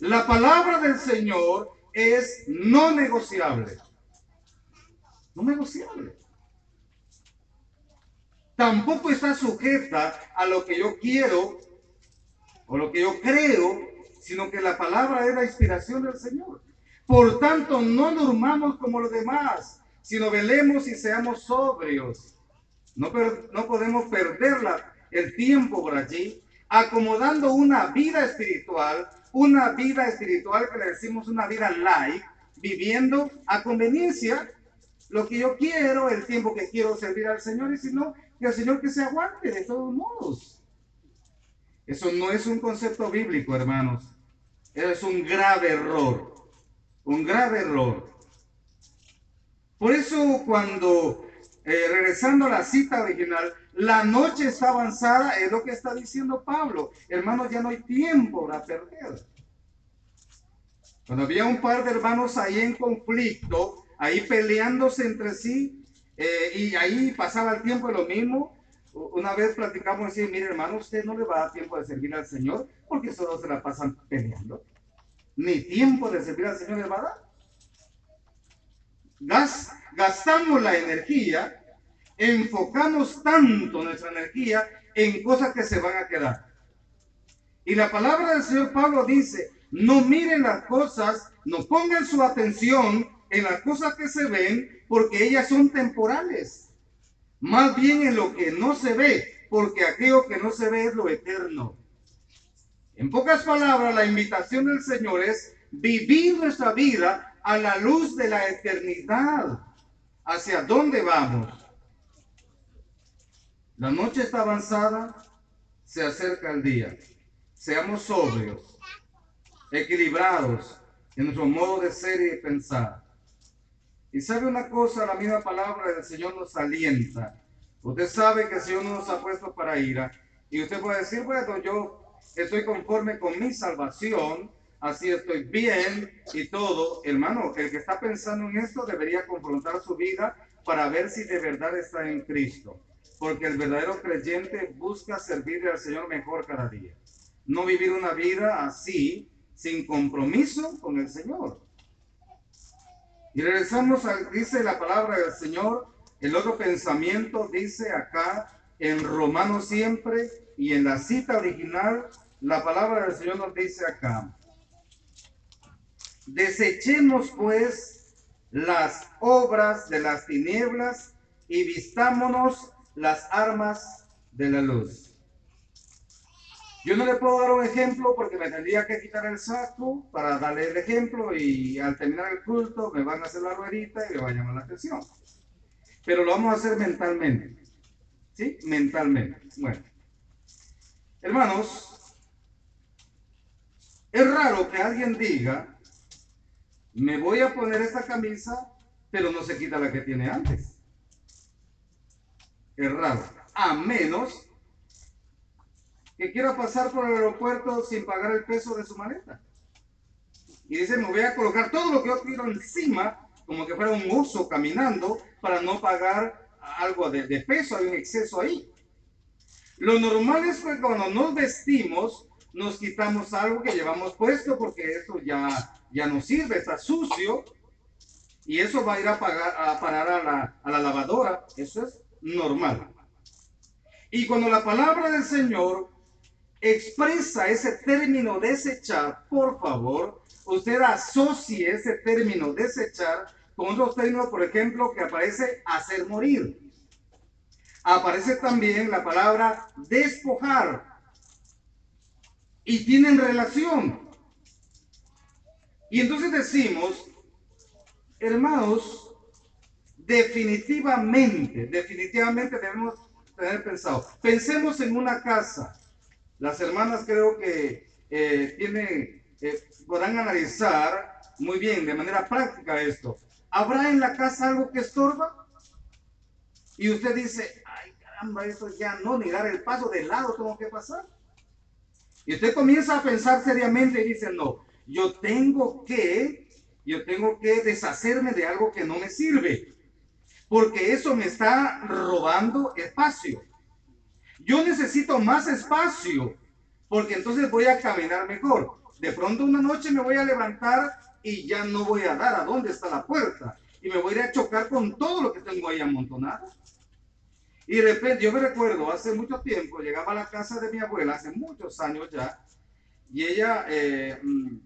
La palabra del Señor es no negociable. No negociable. Tampoco está sujeta a lo que yo quiero o lo que yo creo, sino que la palabra es la inspiración del Señor. Por tanto, no durmamos como los demás, sino velemos y seamos sobrios. No, no podemos perder el tiempo por allí, acomodando una vida espiritual, una vida espiritual que le decimos una vida light, viviendo a conveniencia lo que yo quiero, el tiempo que quiero servir al Señor, y si no, que el Señor que se aguante de todos modos. Eso no es un concepto bíblico, hermanos. Es un grave error. Un grave error. Por eso cuando, eh, regresando a la cita original, la noche está avanzada, es lo que está diciendo Pablo. Hermanos, ya no hay tiempo para perder. Cuando había un par de hermanos ahí en conflicto, ahí peleándose entre sí, eh, y ahí pasaba el tiempo de lo mismo. Una vez platicamos decir, mire hermano, usted no le va a dar tiempo de servir al Señor porque solo se la pasan peleando. Ni tiempo de servir al Señor le va gastamos la energía enfocamos tanto nuestra energía en cosas que se van a quedar. Y la palabra del Señor Pablo dice, no miren las cosas, no pongan su atención en las cosas que se ven, porque ellas son temporales. Más bien en lo que no se ve, porque aquello que no se ve es lo eterno. En pocas palabras, la invitación del Señor es vivir nuestra vida a la luz de la eternidad. ¿Hacia dónde vamos? La noche está avanzada, se acerca el día. Seamos sobrios. equilibrados en nuestro modo de ser y de pensar. Y sabe una cosa, la misma palabra del Señor nos alienta. Usted sabe que el Señor no nos ha puesto para ira. Y usted puede decir, bueno, yo estoy conforme con mi salvación, así estoy bien y todo. Hermano, el que está pensando en esto debería confrontar su vida para ver si de verdad está en Cristo. Porque el verdadero creyente busca servirle al Señor mejor cada día. No vivir una vida así, sin compromiso con el Señor. Y regresamos a, dice la palabra del Señor, el otro pensamiento dice acá en Romanos siempre y en la cita original, la palabra del Señor nos dice acá, desechemos pues las obras de las tinieblas y vistámonos las armas de la luz. Yo no le puedo dar un ejemplo porque me tendría que quitar el saco para darle el ejemplo y al terminar el culto me van a hacer la ruedita y me va a llamar la atención. Pero lo vamos a hacer mentalmente. Mentalmente. Bueno. Hermanos, es raro que alguien diga, me voy a poner esta camisa, pero no se quita la que tiene antes. Es raro. A menos que quiera pasar por el aeropuerto sin pagar el peso de su maleta. Y dice, me voy a colocar todo lo que yo quiero encima, como que fuera un oso caminando, para no pagar algo de, de peso, hay un exceso ahí. Lo normal es que cuando nos vestimos, nos quitamos algo que llevamos puesto porque eso ya, ya no sirve, está sucio. Y eso va a ir a, pagar, a parar a la, a la lavadora. Eso es normal. Y cuando la palabra del Señor expresa ese término desechar, por favor, usted asocie ese término desechar con otros términos, por ejemplo, que aparece hacer morir. Aparece también la palabra despojar. Y tienen relación. Y entonces decimos, hermanos, definitivamente, definitivamente debemos tener pensado. Pensemos en una casa las hermanas creo que eh, tienen, eh, podrán analizar muy bien, de manera práctica esto. ¿Habrá en la casa algo que estorba? Y usted dice, ay caramba, esto ya no, ni dar el paso de lado tengo que pasar. Y usted comienza a pensar seriamente y dice, no, yo tengo que, yo tengo que deshacerme de algo que no me sirve, porque eso me está robando espacio. Yo necesito más espacio, porque entonces voy a caminar mejor. De pronto una noche me voy a levantar y ya no voy a dar a dónde está la puerta. Y me voy a ir a chocar con todo lo que tengo ahí amontonado. Y de repente, yo me recuerdo, hace mucho tiempo, llegaba a la casa de mi abuela, hace muchos años ya, y ella, eh, mm,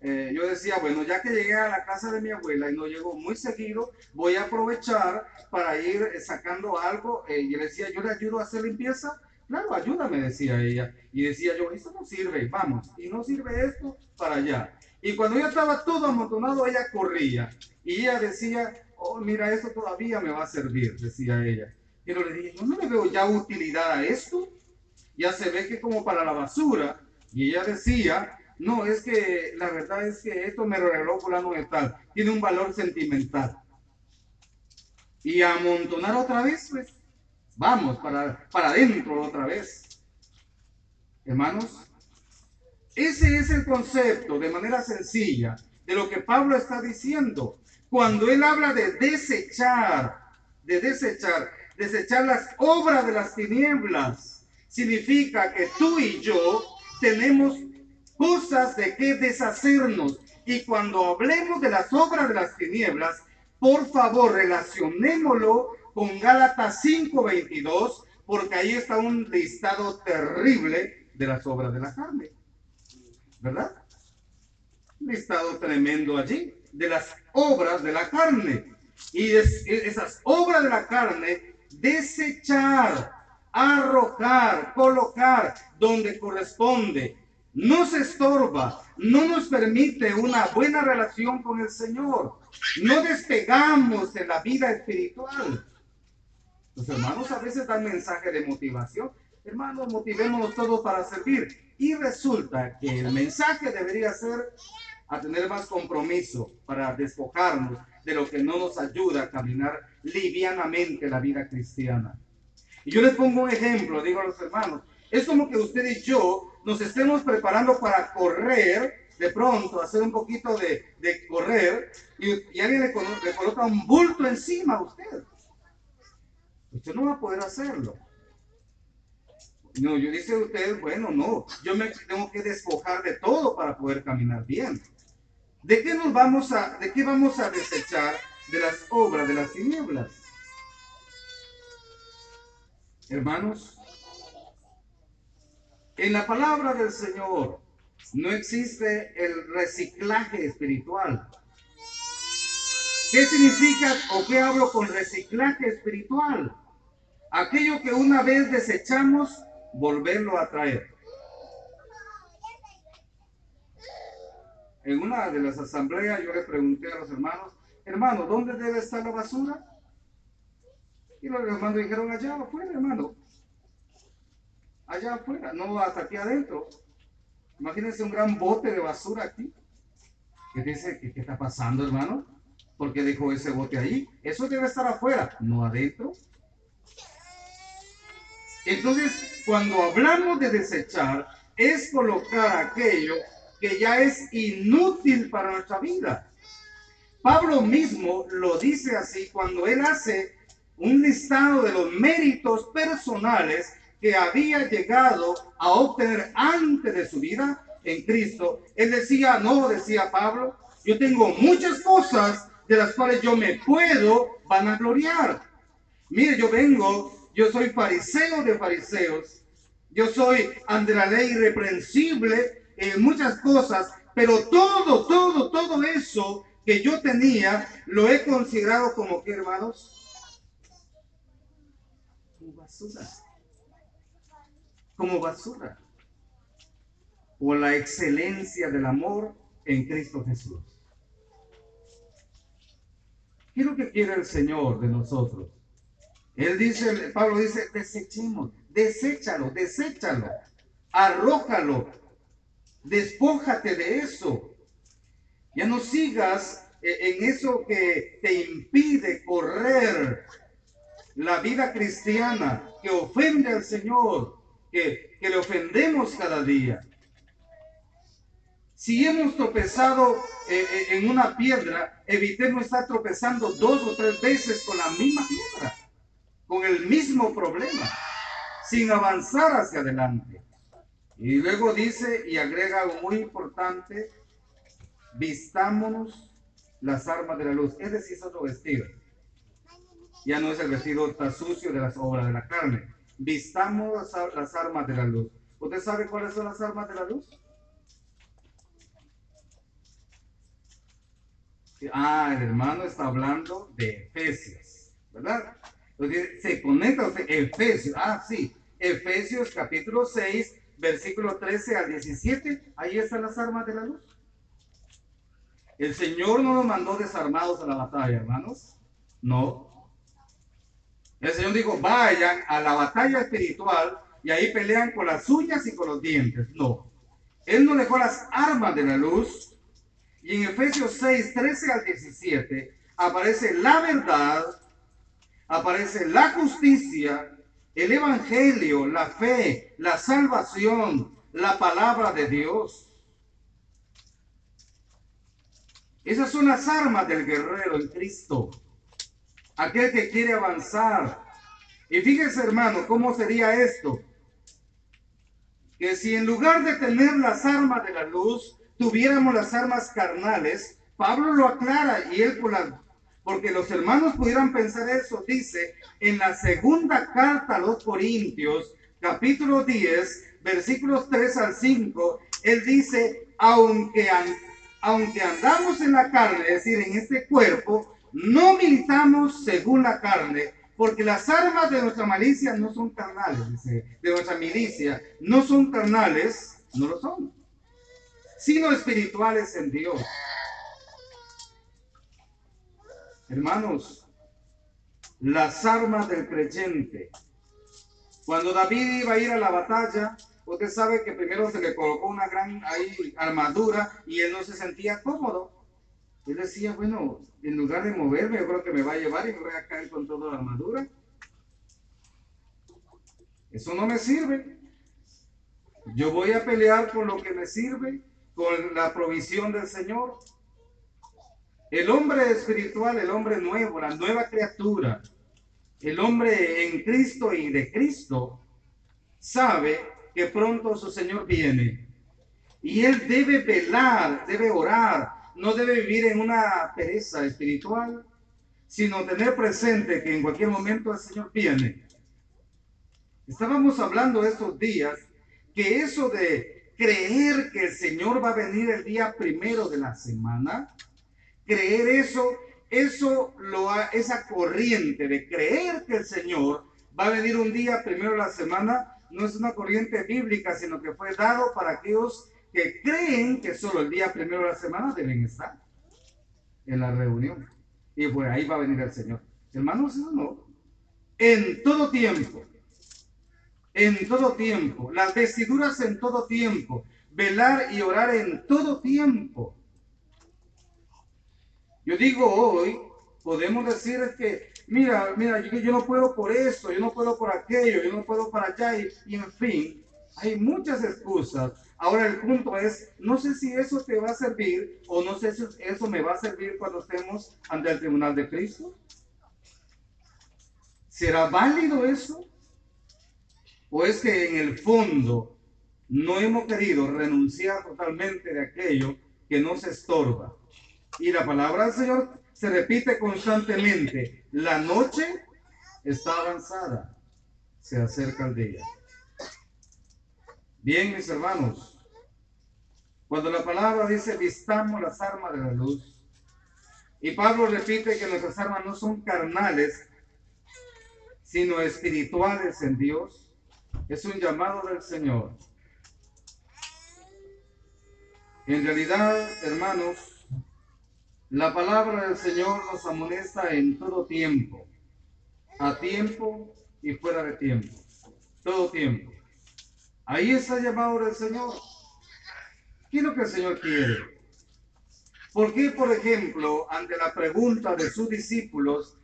eh, yo decía, bueno, ya que llegué a la casa de mi abuela y no llego muy seguido, voy a aprovechar para ir eh, sacando algo. y le decía, yo le ayudo a hacer limpieza Claro, ayúdame, decía ella. Y decía yo, esto no sirve, vamos. Y no sirve esto para allá. Y cuando ya estaba todo amontonado, ella corría. Y ella decía, oh, mira, esto todavía me va a servir, decía ella. Pero le dije, yo no le veo ya utilidad a esto. Ya se ve que como para la basura. Y ella decía, no, es que la verdad es que esto me regaló fulano de tal. Tiene un valor sentimental. Y amontonar otra vez, pues, Vamos para, para adentro otra vez. Hermanos, ese es el concepto de manera sencilla de lo que Pablo está diciendo. Cuando él habla de desechar, de desechar, desechar las obras de las tinieblas, significa que tú y yo tenemos cosas de que deshacernos. Y cuando hablemos de las obras de las tinieblas, por favor, relacionémoslo con Gálatas 5:22, porque ahí está un listado terrible de las obras de la carne. ¿Verdad? Un listado tremendo allí de las obras de la carne. Y esas obras de la carne, desechar, arrojar, colocar donde corresponde. No se estorba, no nos permite una buena relación con el Señor. No despegamos de la vida espiritual. Los hermanos a veces dan mensaje de motivación. hermanos, motivémonos todos para servir. Y resulta que el mensaje debería ser a tener más compromiso para despojarnos de lo que no nos ayuda a caminar livianamente la vida cristiana. Y yo les pongo un ejemplo, digo a los hermanos, es como que usted y yo nos estemos preparando para correr, de pronto, hacer un poquito de, correr, y, alguien le, le, coloca un bulto encima a usted. Usted no va a poder hacerlo. No, yo dice usted, bueno, no, yo me tengo que despojar de todo para poder caminar bien. ¿De qué nos vamos a, de qué vamos a desechar de las obras de las tinieblas? Hermanos, en la palabra del Señor no existe el reciclaje espiritual. ¿Qué significa o qué hablo con reciclaje espiritual? Aquello que una vez desechamos, volverlo a traer. En una de las asambleas yo le pregunté a los hermanos, hermano, ¿dónde debe estar la basura? Y los hermanos dijeron, allá afuera, hermano. Allá afuera, no hasta aquí adentro. Imagínense un gran bote de basura aquí. ¿Qué dice? ¿Qué, qué está pasando, hermano? ¿Por qué dejó ese bote ahí? Eso debe estar afuera, no adentro. Entonces, cuando hablamos de desechar, es colocar aquello que ya es inútil para nuestra vida. Pablo mismo lo dice así cuando él hace un listado de los méritos personales que había llegado a obtener antes de su vida en Cristo. Él decía, no, decía Pablo, yo tengo muchas cosas de las cuales yo me puedo vanagloriar. Mire, yo vengo, yo soy fariseo de fariseos, yo soy ante la ley irreprensible en muchas cosas, pero todo, todo, todo eso que yo tenía, lo he considerado como que, hermanos, como basura. Como basura. Por la excelencia del amor en Cristo Jesús. ¿Qué es lo que quiere el Señor de nosotros? Él dice, Pablo dice, desechemos, deséchalo, deséchalo, arrójalo, despójate de eso. Ya no sigas eh, en eso que te impide correr la vida cristiana, que ofende al Señor, que, le ofendemos cada día. Si hemos tropezado eh, eh, en una piedra, evitemos estar tropezando dos o tres veces con la misma piedra, con el mismo problema, sin avanzar hacia adelante. Y luego dice y agrega algo muy importante, vistámonos las armas de la luz, es decir, es otro vestido. Ya no es el vestido tan sucio de las obras de la carne. Vistamos las armas de la luz. ¿Usted sabe cuáles son las armas de la luz? Ah, el hermano está hablando de Efesios, ¿verdad? Entonces se conecta usted, Efesios, ah, sí, Efesios capítulo 6, versículo 13 al 17, ahí están las armas de la luz. El Señor no nos mandó desarmados a la batalla, hermanos. No. El Señor dijo, vayan a la batalla espiritual y ahí pelean con las uñas y con los dientes. No. Él nos dejó las armas de la luz. Y en Efesios 6, 13 al 17 aparece la verdad, aparece la justicia, el Evangelio, la fe, la salvación, la palabra de Dios. Esas son las armas del guerrero en Cristo. Aquel que quiere avanzar. Y fíjese hermano, ¿cómo sería esto? Que si en lugar de tener las armas de la luz, tuviéramos las armas carnales, Pablo lo aclara y él por la porque los hermanos pudieran pensar eso, dice en la segunda carta a los Corintios, capítulo 10, versículos 3 al 5, él dice, aunque, aunque andamos en la carne, es decir, en este cuerpo, no militamos según la carne, porque las armas de nuestra malicia no son carnales, de nuestra milicia, no son carnales, no lo son, sino espirituales en Dios Hermanos, las armas del creyente Cuando David iba a ir a la batalla, usted sabe que primero se le colocó una gran armadura y él no se sentía cómodo. Él decía, bueno, en lugar de moverme, yo creo que me va a llevar y me voy caer con toda la armadura. Eso no me sirve. Yo voy a pelear con lo que me sirve, con la provisión del Señor. El hombre espiritual, el hombre nuevo, la nueva criatura, el hombre en Cristo y de Cristo, sabe que pronto su Señor viene. Y él debe velar, debe orar, no debe vivir en una pereza espiritual, sino tener presente que en cualquier momento el Señor viene. Estábamos hablando estos días que eso de creer que el Señor va a venir el día primero de la semana, creer eso, eso lo esa corriente de creer que el Señor va a venir un día primero de la semana, no es una corriente bíblica, sino que fue dado para aquellos que creen que solo el día primero de la semana deben estar en la reunión. Y pues ahí va a venir el Señor. Hermanos, eso no. En todo tiempo. En todo tiempo. Las vestiduras en todo tiempo. Velar y orar en todo tiempo. Yo digo hoy, podemos decir que, mira, mira, yo, no puedo por esto, yo no puedo por aquello, yo no puedo para allá, y, y en fin, hay muchas excusas Ahora el punto es, no sé si eso te va a servir o no sé si eso me va a servir cuando estemos ante el tribunal de Cristo. ¿Será válido eso? ¿O es que en el fondo no hemos querido renunciar totalmente de aquello que nos estorba? Y la palabra del Señor se repite constantemente. La noche está avanzada, se acerca el día. Bien, mis hermanos, cuando la palabra dice vistamos las armas de la luz, y Pablo repite que nuestras armas no son carnales, sino espirituales en Dios, es un llamado del Señor. En realidad, hermanos, la palabra del Señor nos amonesta en todo tiempo, a tiempo y fuera de tiempo, todo tiempo. Ahí está llamado del Señor. ¿Qué es lo que el Señor quiere? ¿Por qué, por ejemplo, ante la pregunta de sus discípulos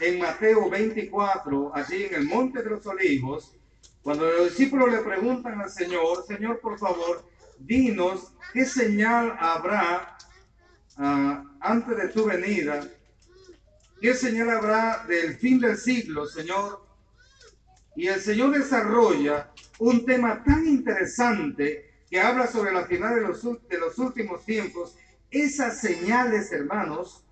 en Mateo 24, allí en el Monte de los Olivos, cuando los discípulos le preguntan al Señor, Señor, por favor, dinos qué señal habrá ah, antes de tu venida, qué señal habrá del fin del siglo, Señor. Y el Señor desarrolla un tema tan interesante que habla sobre la final de los, de los últimos tiempos. Esas señales, hermanos,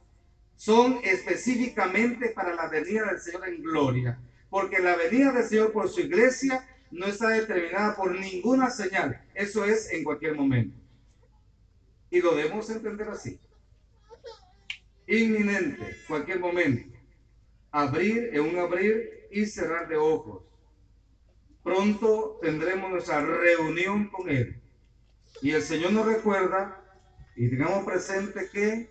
son específicamente para la venida del Señor en gloria, porque la venida del Señor por su iglesia no está determinada por ninguna señal, eso es en cualquier momento. Y lo debemos entender así. Inminente, cualquier momento. Abrir en un abrir y cerrar de ojos pronto tendremos nuestra reunión con Él. Y el Señor nos recuerda y tengamos presente que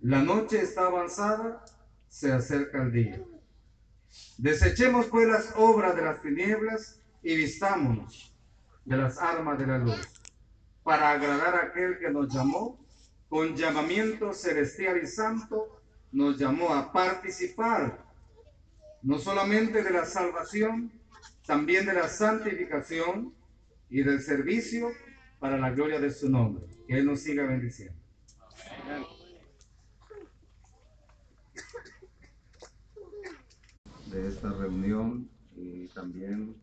la noche está avanzada, se acerca el día. Desechemos pues las obras de las tinieblas y vistámonos de las armas de la luz, para agradar a aquel que nos llamó con llamamiento celestial y santo, nos llamó a participar no solamente de la salvación, también de la santificación y del servicio para la gloria de su nombre. Que Él nos siga bendiciendo. De esta reunión y también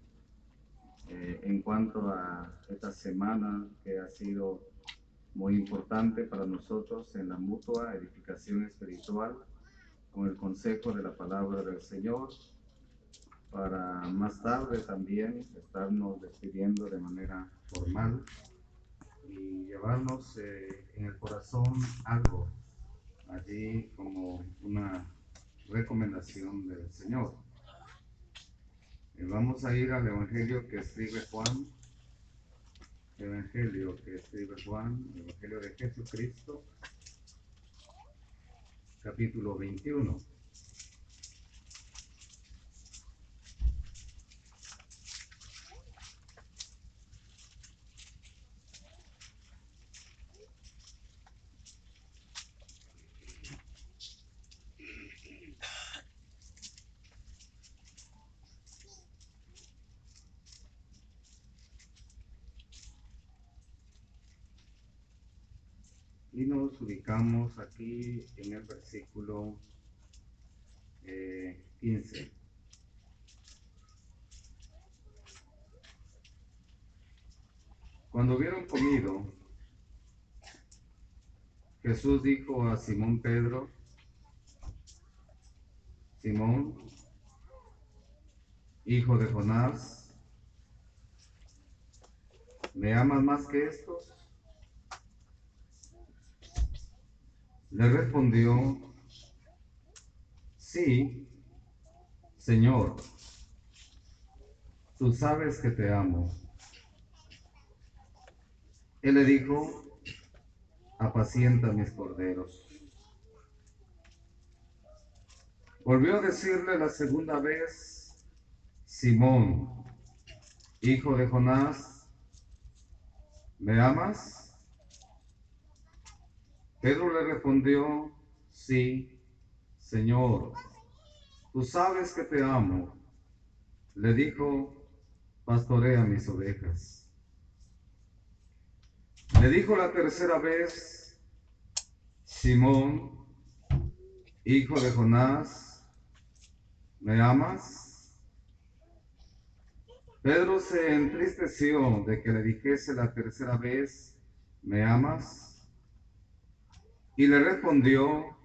eh, en cuanto a esta semana que ha sido muy importante para nosotros en la mutua edificación espiritual con el consejo de la palabra del Señor para más tarde también estarnos despidiendo de manera formal y llevarnos eh, en el corazón algo allí como una recomendación del Señor. Eh, vamos a ir al Evangelio que escribe Juan, Evangelio que escribe Juan, Evangelio de Jesucristo, capítulo 21. y ubicamos aquí en el versículo 15. Eh, Cuando hubieron comido, Jesús dijo a Simón Pedro, Simón, hijo de Jonás, ¿me amas más que estos? Le respondió, sí, Señor, tú sabes que te amo. Él le dijo, apacienta mis corderos. Volvió a decirle la segunda vez, Simón, hijo de Jonás, ¿me amas? Pedro le respondió, sí, Señor, tú sabes que te amo. Le dijo, pastorea mis ovejas. Le dijo la tercera vez, Simón, hijo de Jonás, ¿me amas? Pedro se entristeció de que le dijese la tercera vez, ¿me amas? Y le respondió,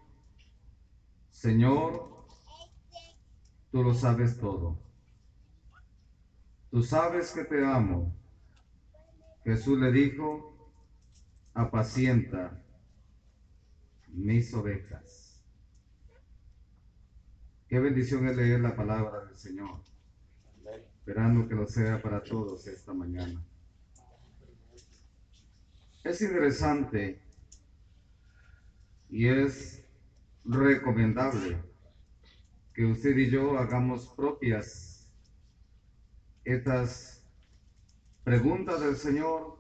Señor, tú lo sabes todo. Tú sabes que te amo. Jesús le dijo, apacienta mis ovejas. Qué bendición es leer la palabra del Señor, esperando que lo sea para todos esta mañana. Es interesante y es recomendable que usted y yo hagamos propias estas preguntas del Señor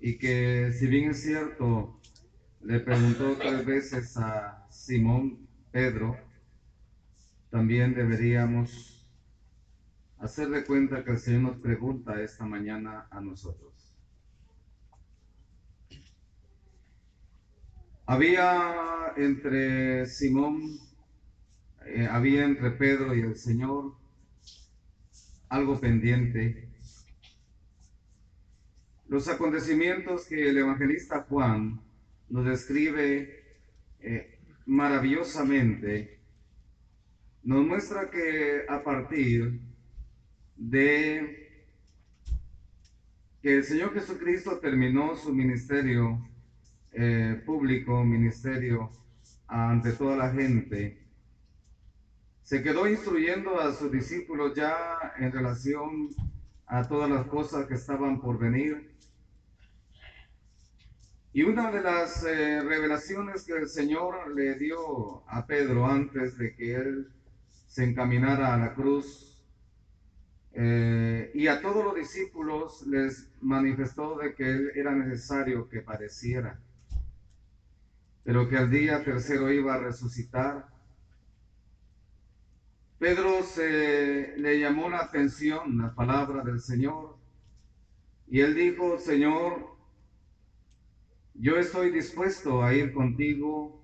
y que si bien es cierto, le preguntó tres veces a Simón Pedro, también deberíamos hacerle cuenta que el Señor nos pregunta esta mañana a nosotros. Había entre Simón, eh, había entre Pedro y el Señor algo pendiente. Los acontecimientos que el evangelista Juan nos describe eh, maravillosamente nos muestra que a partir de que el Señor Jesucristo terminó su ministerio eh, público, ministerio, ante toda la gente, se quedó instruyendo a sus discípulos ya en relación a todas las cosas que estaban por venir. Y una de las eh, revelaciones que el Señor le dio a Pedro antes de que él se encaminara a la cruz eh, y a todos los discípulos les manifestó de que él era necesario que pareciera pero que al día tercero iba a resucitar. Pedro se le llamó la atención la palabra del Señor y él dijo, Señor, yo estoy dispuesto a ir contigo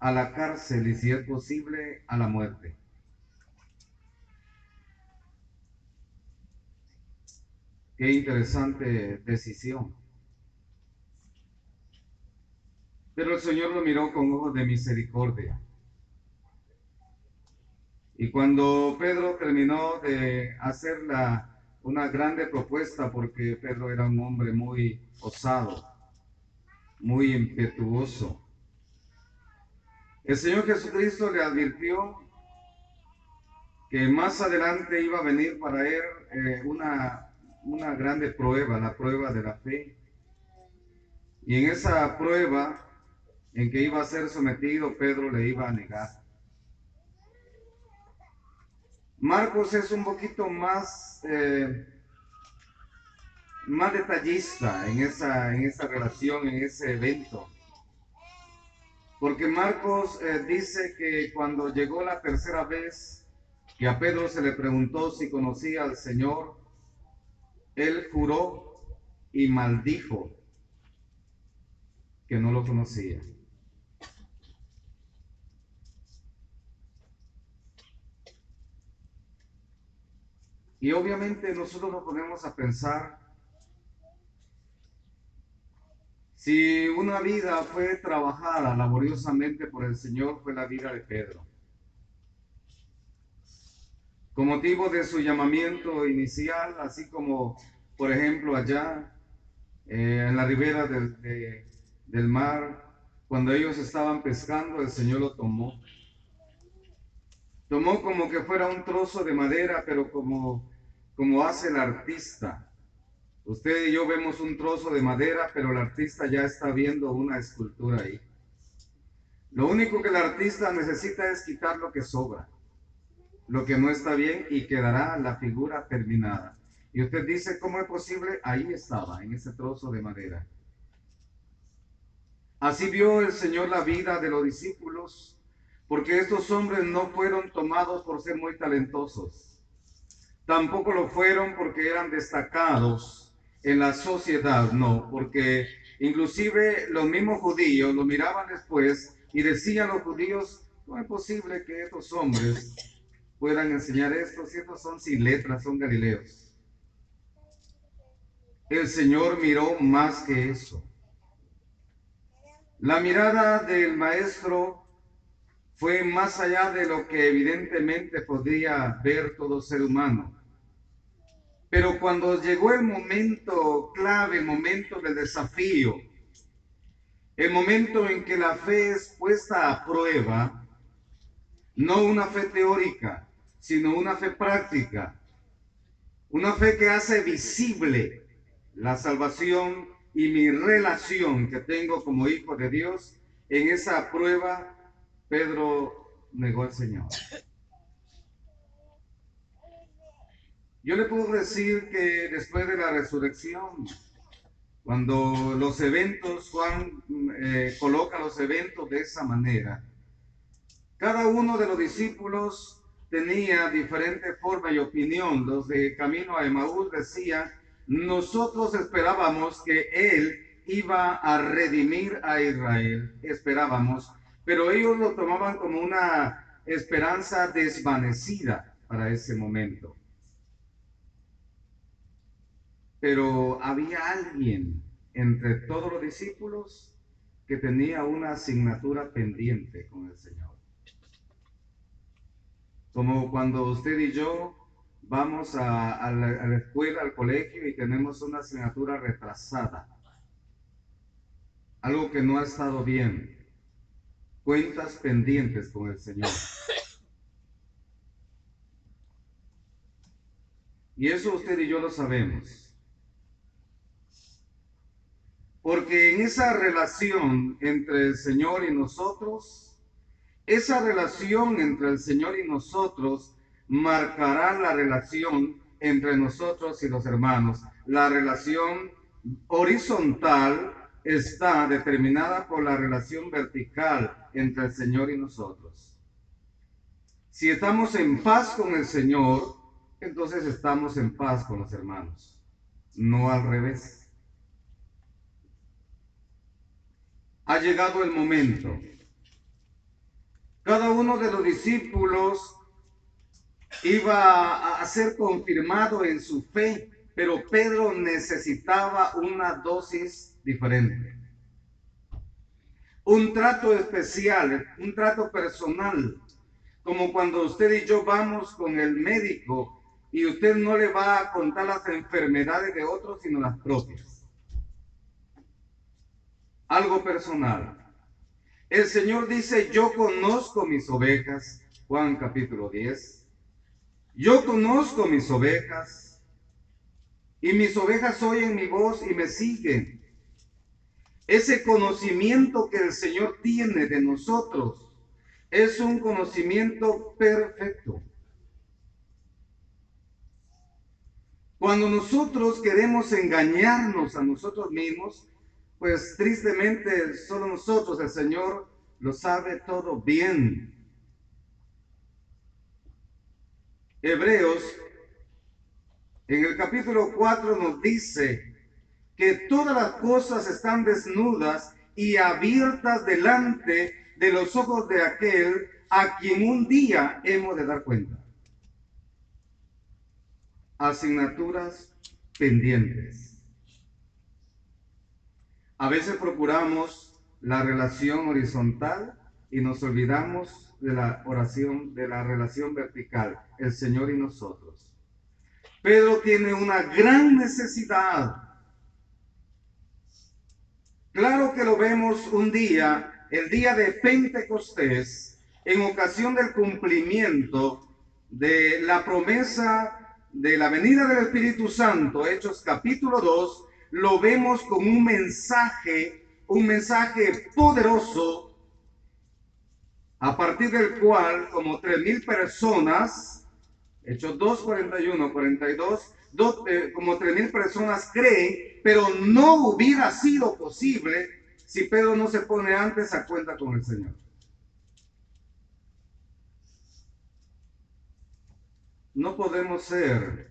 a la cárcel y si es posible a la muerte. Qué interesante decisión. Pero el Señor lo miró con ojos de misericordia. Y cuando Pedro terminó de hacer una grande propuesta, porque Pedro era un hombre muy osado, muy impetuoso, el Señor Jesucristo le advirtió que más adelante iba a venir para él eh, una, una grande prueba, la prueba de la fe. Y en esa prueba en que iba a ser sometido, Pedro le iba a negar. Marcos es un poquito más, eh, más detallista en esa, en esa relación, en ese evento. Porque Marcos eh, dice que cuando llegó la tercera vez que a Pedro se le preguntó si conocía al Señor, él juró y maldijo que no lo conocía. Y obviamente nosotros nos ponemos a pensar si una vida fue trabajada laboriosamente por el Señor, fue la vida de Pedro. Con motivo de su llamamiento inicial, así como, por ejemplo, allá eh, en la ribera del, del mar, cuando ellos estaban pescando, el Señor lo tomó. Tomó como que fuera un trozo de madera, pero como, como hace el artista. Usted y yo vemos un trozo de madera, pero el artista ya está viendo una escultura ahí. Lo único que el artista necesita es quitar lo que sobra, lo que no está bien y quedará la figura terminada. Y usted dice, ¿cómo es posible? Ahí estaba, en ese trozo de madera. Así vio el Señor la vida de los discípulos, porque estos hombres no fueron tomados por ser muy talentosos. Tampoco lo fueron porque eran destacados en la sociedad, no, porque inclusive los mismos judíos lo miraban después y decían los judíos, no es posible que estos hombres puedan enseñar esto si estos son sin letras, son galileos. El Señor miró más que eso. La mirada del maestro fue más allá de lo que evidentemente podía ver todo ser humano. Pero cuando llegó el momento clave, el momento del desafío, el momento en que la fe es puesta a prueba, no una fe teórica, sino una fe práctica, una fe que hace visible la salvación y mi relación que tengo como hijo de Dios, en esa prueba, Pedro negó al Señor. Yo le puedo decir que después de la resurrección, cuando los eventos, Juan eh, coloca los eventos de esa manera, cada uno de los discípulos tenía diferente forma y opinión. Los de camino a Emaús decían, nosotros esperábamos que Él iba a redimir a Israel, esperábamos, pero ellos lo tomaban como una esperanza desvanecida para ese momento. Pero había alguien entre todos los discípulos que tenía una asignatura pendiente con el Señor. Como cuando usted y yo vamos a, la, escuela, al colegio y tenemos una asignatura retrasada. Algo que no ha estado bien. Cuentas pendientes con el Señor. Y eso usted y yo lo sabemos. Porque en esa relación entre el Señor y nosotros, esa relación entre el Señor y nosotros marcará la relación entre nosotros y los hermanos. La relación horizontal está determinada por la relación vertical entre el Señor y nosotros. Si estamos en paz con el Señor, entonces estamos en paz con los hermanos, no al revés. Ha llegado el momento. Cada uno de los discípulos iba a ser confirmado en su fe, pero Pedro necesitaba una dosis diferente. Un trato especial, un trato personal, como cuando usted y yo vamos con el médico y usted no le va a contar las enfermedades de otros, sino las propias. Algo personal. El Señor dice, yo conozco mis ovejas, Juan capítulo 10, yo conozco mis ovejas y mis ovejas oyen mi voz y me siguen. Ese conocimiento que el Señor tiene de nosotros es un conocimiento perfecto. Cuando nosotros queremos engañarnos a nosotros mismos, pues tristemente solo nosotros, el Señor, lo sabe todo bien. Hebreos, en el capítulo 4 nos dice que todas las cosas están desnudas y abiertas delante de los ojos de aquel a quien un día hemos de dar cuenta. Asignaturas pendientes. A veces procuramos la relación horizontal y nos olvidamos de la oración, de la relación vertical, el Señor y nosotros. Pedro tiene una gran necesidad. Claro que lo vemos un día, el día de Pentecostés, en ocasión del cumplimiento de la promesa de la venida del Espíritu Santo, Hechos capítulo 2, lo vemos con un mensaje, un mensaje poderoso a partir del cual como tres mil personas, Hechos 2, 41, 42, como tres mil personas creen, pero no hubiera sido posible si Pedro no se pone antes a cuenta con el Señor. No podemos ser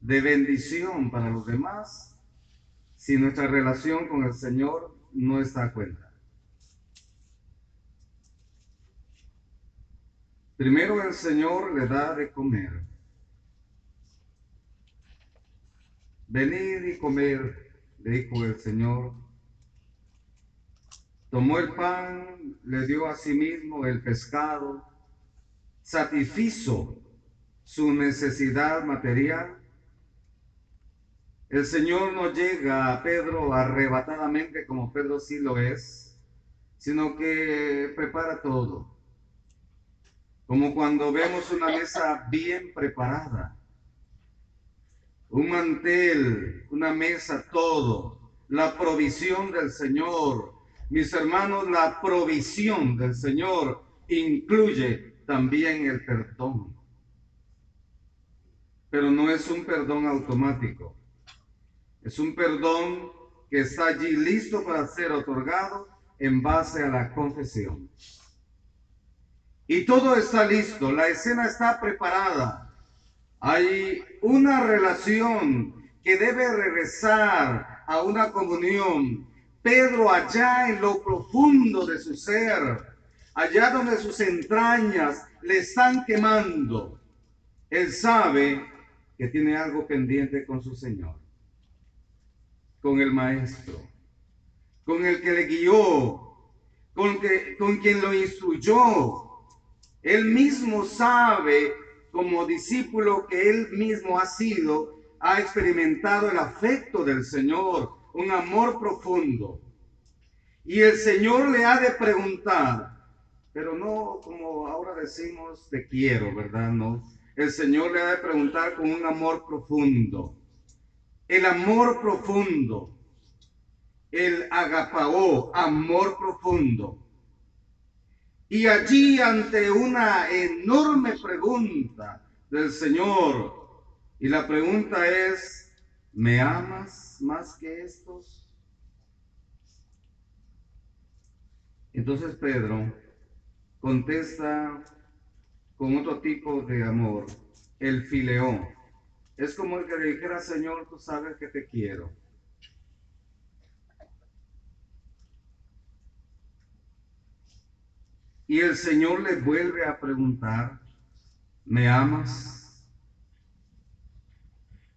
de bendición para los demás si nuestra relación con el Señor no está a cuenta. Primero el Señor le da de comer. Venid y comer, dijo el Señor. Tomó el pan, le dio a sí mismo el pescado, satisfizo su necesidad material. El Señor no llega a Pedro arrebatadamente como Pedro sí lo es, sino que prepara todo como cuando vemos una mesa bien preparada, un mantel, una mesa, todo, la provisión del Señor. Mis hermanos, la provisión del Señor incluye también el perdón. Pero no es un perdón automático. Es un perdón que está allí listo para ser otorgado en base a la confesión. Y todo está listo, la escena está preparada. Hay una relación que debe regresar a una comunión. Pedro allá en lo profundo de su ser, allá donde sus entrañas le están quemando, él sabe que tiene algo pendiente con su Señor, con el Maestro, con el que le guió, con, que, con quien lo instruyó, él mismo sabe, como discípulo que él mismo ha sido, ha experimentado el afecto del Señor, un amor profundo. Y el Señor le ha de preguntar, pero no como ahora decimos te quiero, ¿verdad? No. El Señor le ha de preguntar con un amor profundo. El amor profundo. El agapao, amor profundo. Y allí ante una enorme pregunta del Señor, y la pregunta es, ¿me amas más que estos? Entonces Pedro contesta con otro tipo de amor, el fileón. Es como el que le dijera, Señor, tú sabes que te quiero. Y el Señor le vuelve a preguntar, ¿me amas?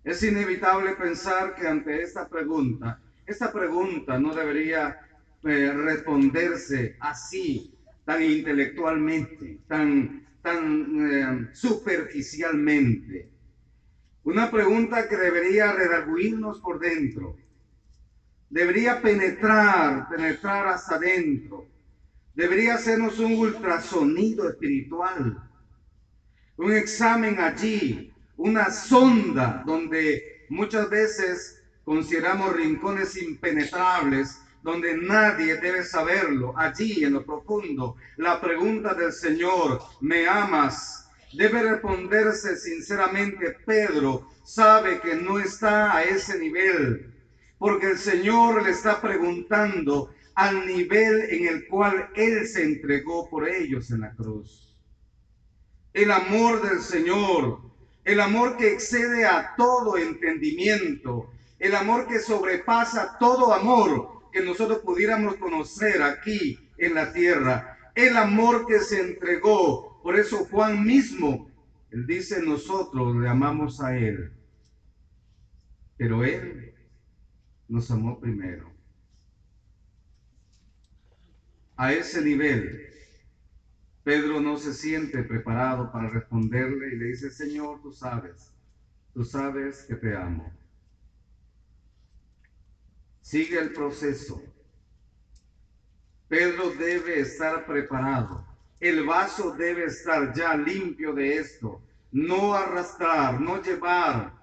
Es inevitable pensar que ante esta pregunta, esta pregunta no debería eh, responderse así, tan intelectualmente, tan, tan eh, superficialmente. Una pregunta que debería redarguirnos por dentro. Debería penetrar, penetrar hasta adentro debería hacernos un ultrasonido espiritual, un examen allí, una sonda donde muchas veces consideramos rincones impenetrables, donde nadie debe saberlo, allí en lo profundo. La pregunta del Señor, ¿me amas? Debe responderse sinceramente. Pedro sabe que no está a ese nivel, porque el Señor le está preguntando, al nivel en el cual Él se entregó por ellos en la cruz. El amor del Señor, el amor que excede a todo entendimiento, el amor que sobrepasa todo amor, que nosotros pudiéramos conocer aquí en la tierra. El amor que se entregó. Por eso Juan mismo, él dice, nosotros le amamos a Él. Pero Él nos amó primero. A ese nivel, Pedro no se siente preparado para responderle y le dice, Señor, tú sabes, tú sabes que te amo. Sigue el proceso. Pedro debe estar preparado. El vaso debe estar ya limpio de esto. No arrastrar, no llevar.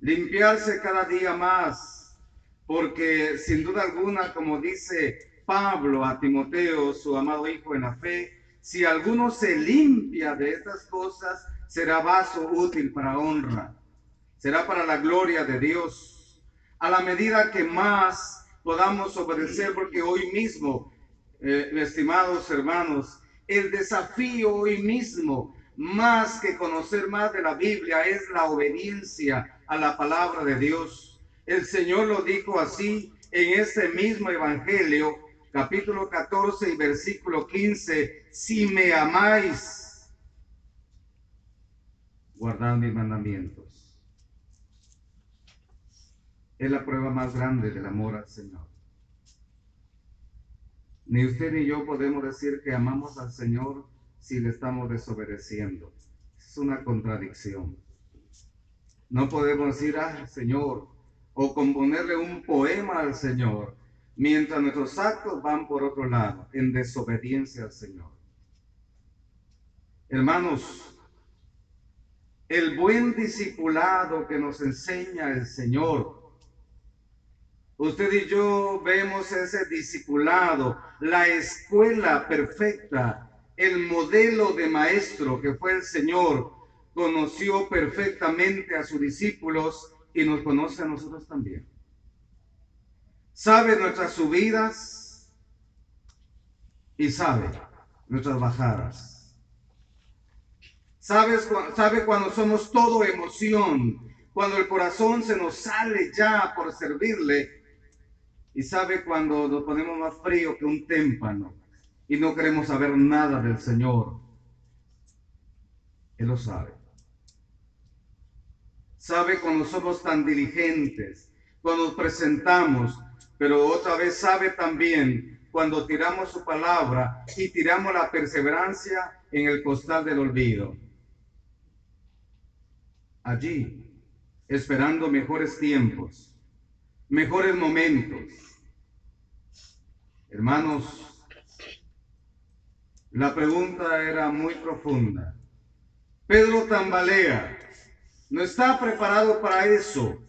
Limpiarse cada día más. Porque sin duda alguna, como dice Pablo a Timoteo, su amado hijo en la fe, si alguno se limpia de estas cosas, será vaso útil para honra. Será para la gloria de Dios a la medida que más podamos obedecer, porque hoy mismo, eh, estimados hermanos, el desafío hoy mismo, más que conocer más de la Biblia, es la obediencia a la palabra de Dios. El Señor lo dijo así en este mismo Evangelio, capítulo 14 y versículo 15, si me amáis, guardad mis mandamientos es la prueba más grande del amor al Señor. Ni usted ni yo podemos decir que amamos al Señor si le estamos desobedeciendo. Es una contradicción. No podemos decir, ah, Señor, o componerle un poema al Señor, mientras nuestros actos van por otro lado, en desobediencia al Señor. Hermanos, el buen discipulado que nos enseña el Señor Usted y yo vemos ese discipulado, la escuela perfecta, el modelo de maestro que fue el Señor, conoció perfectamente a sus discípulos y nos conoce a nosotros también. Sabe nuestras subidas y sabe nuestras bajadas. Sabes, sabe cuando somos todo emoción, cuando el corazón se nos sale ya por servirle y sabe cuando nos ponemos más frío que un témpano y no queremos saber nada del Señor. Él lo sabe. Sabe cuando somos tan diligentes, cuando nos presentamos, pero otra vez sabe también cuando tiramos su palabra y tiramos la perseverancia en el costal del olvido. Allí, esperando mejores tiempos, mejores momentos. Hermanos, la pregunta era muy profunda. Pedro tambalea, no está preparado para eso.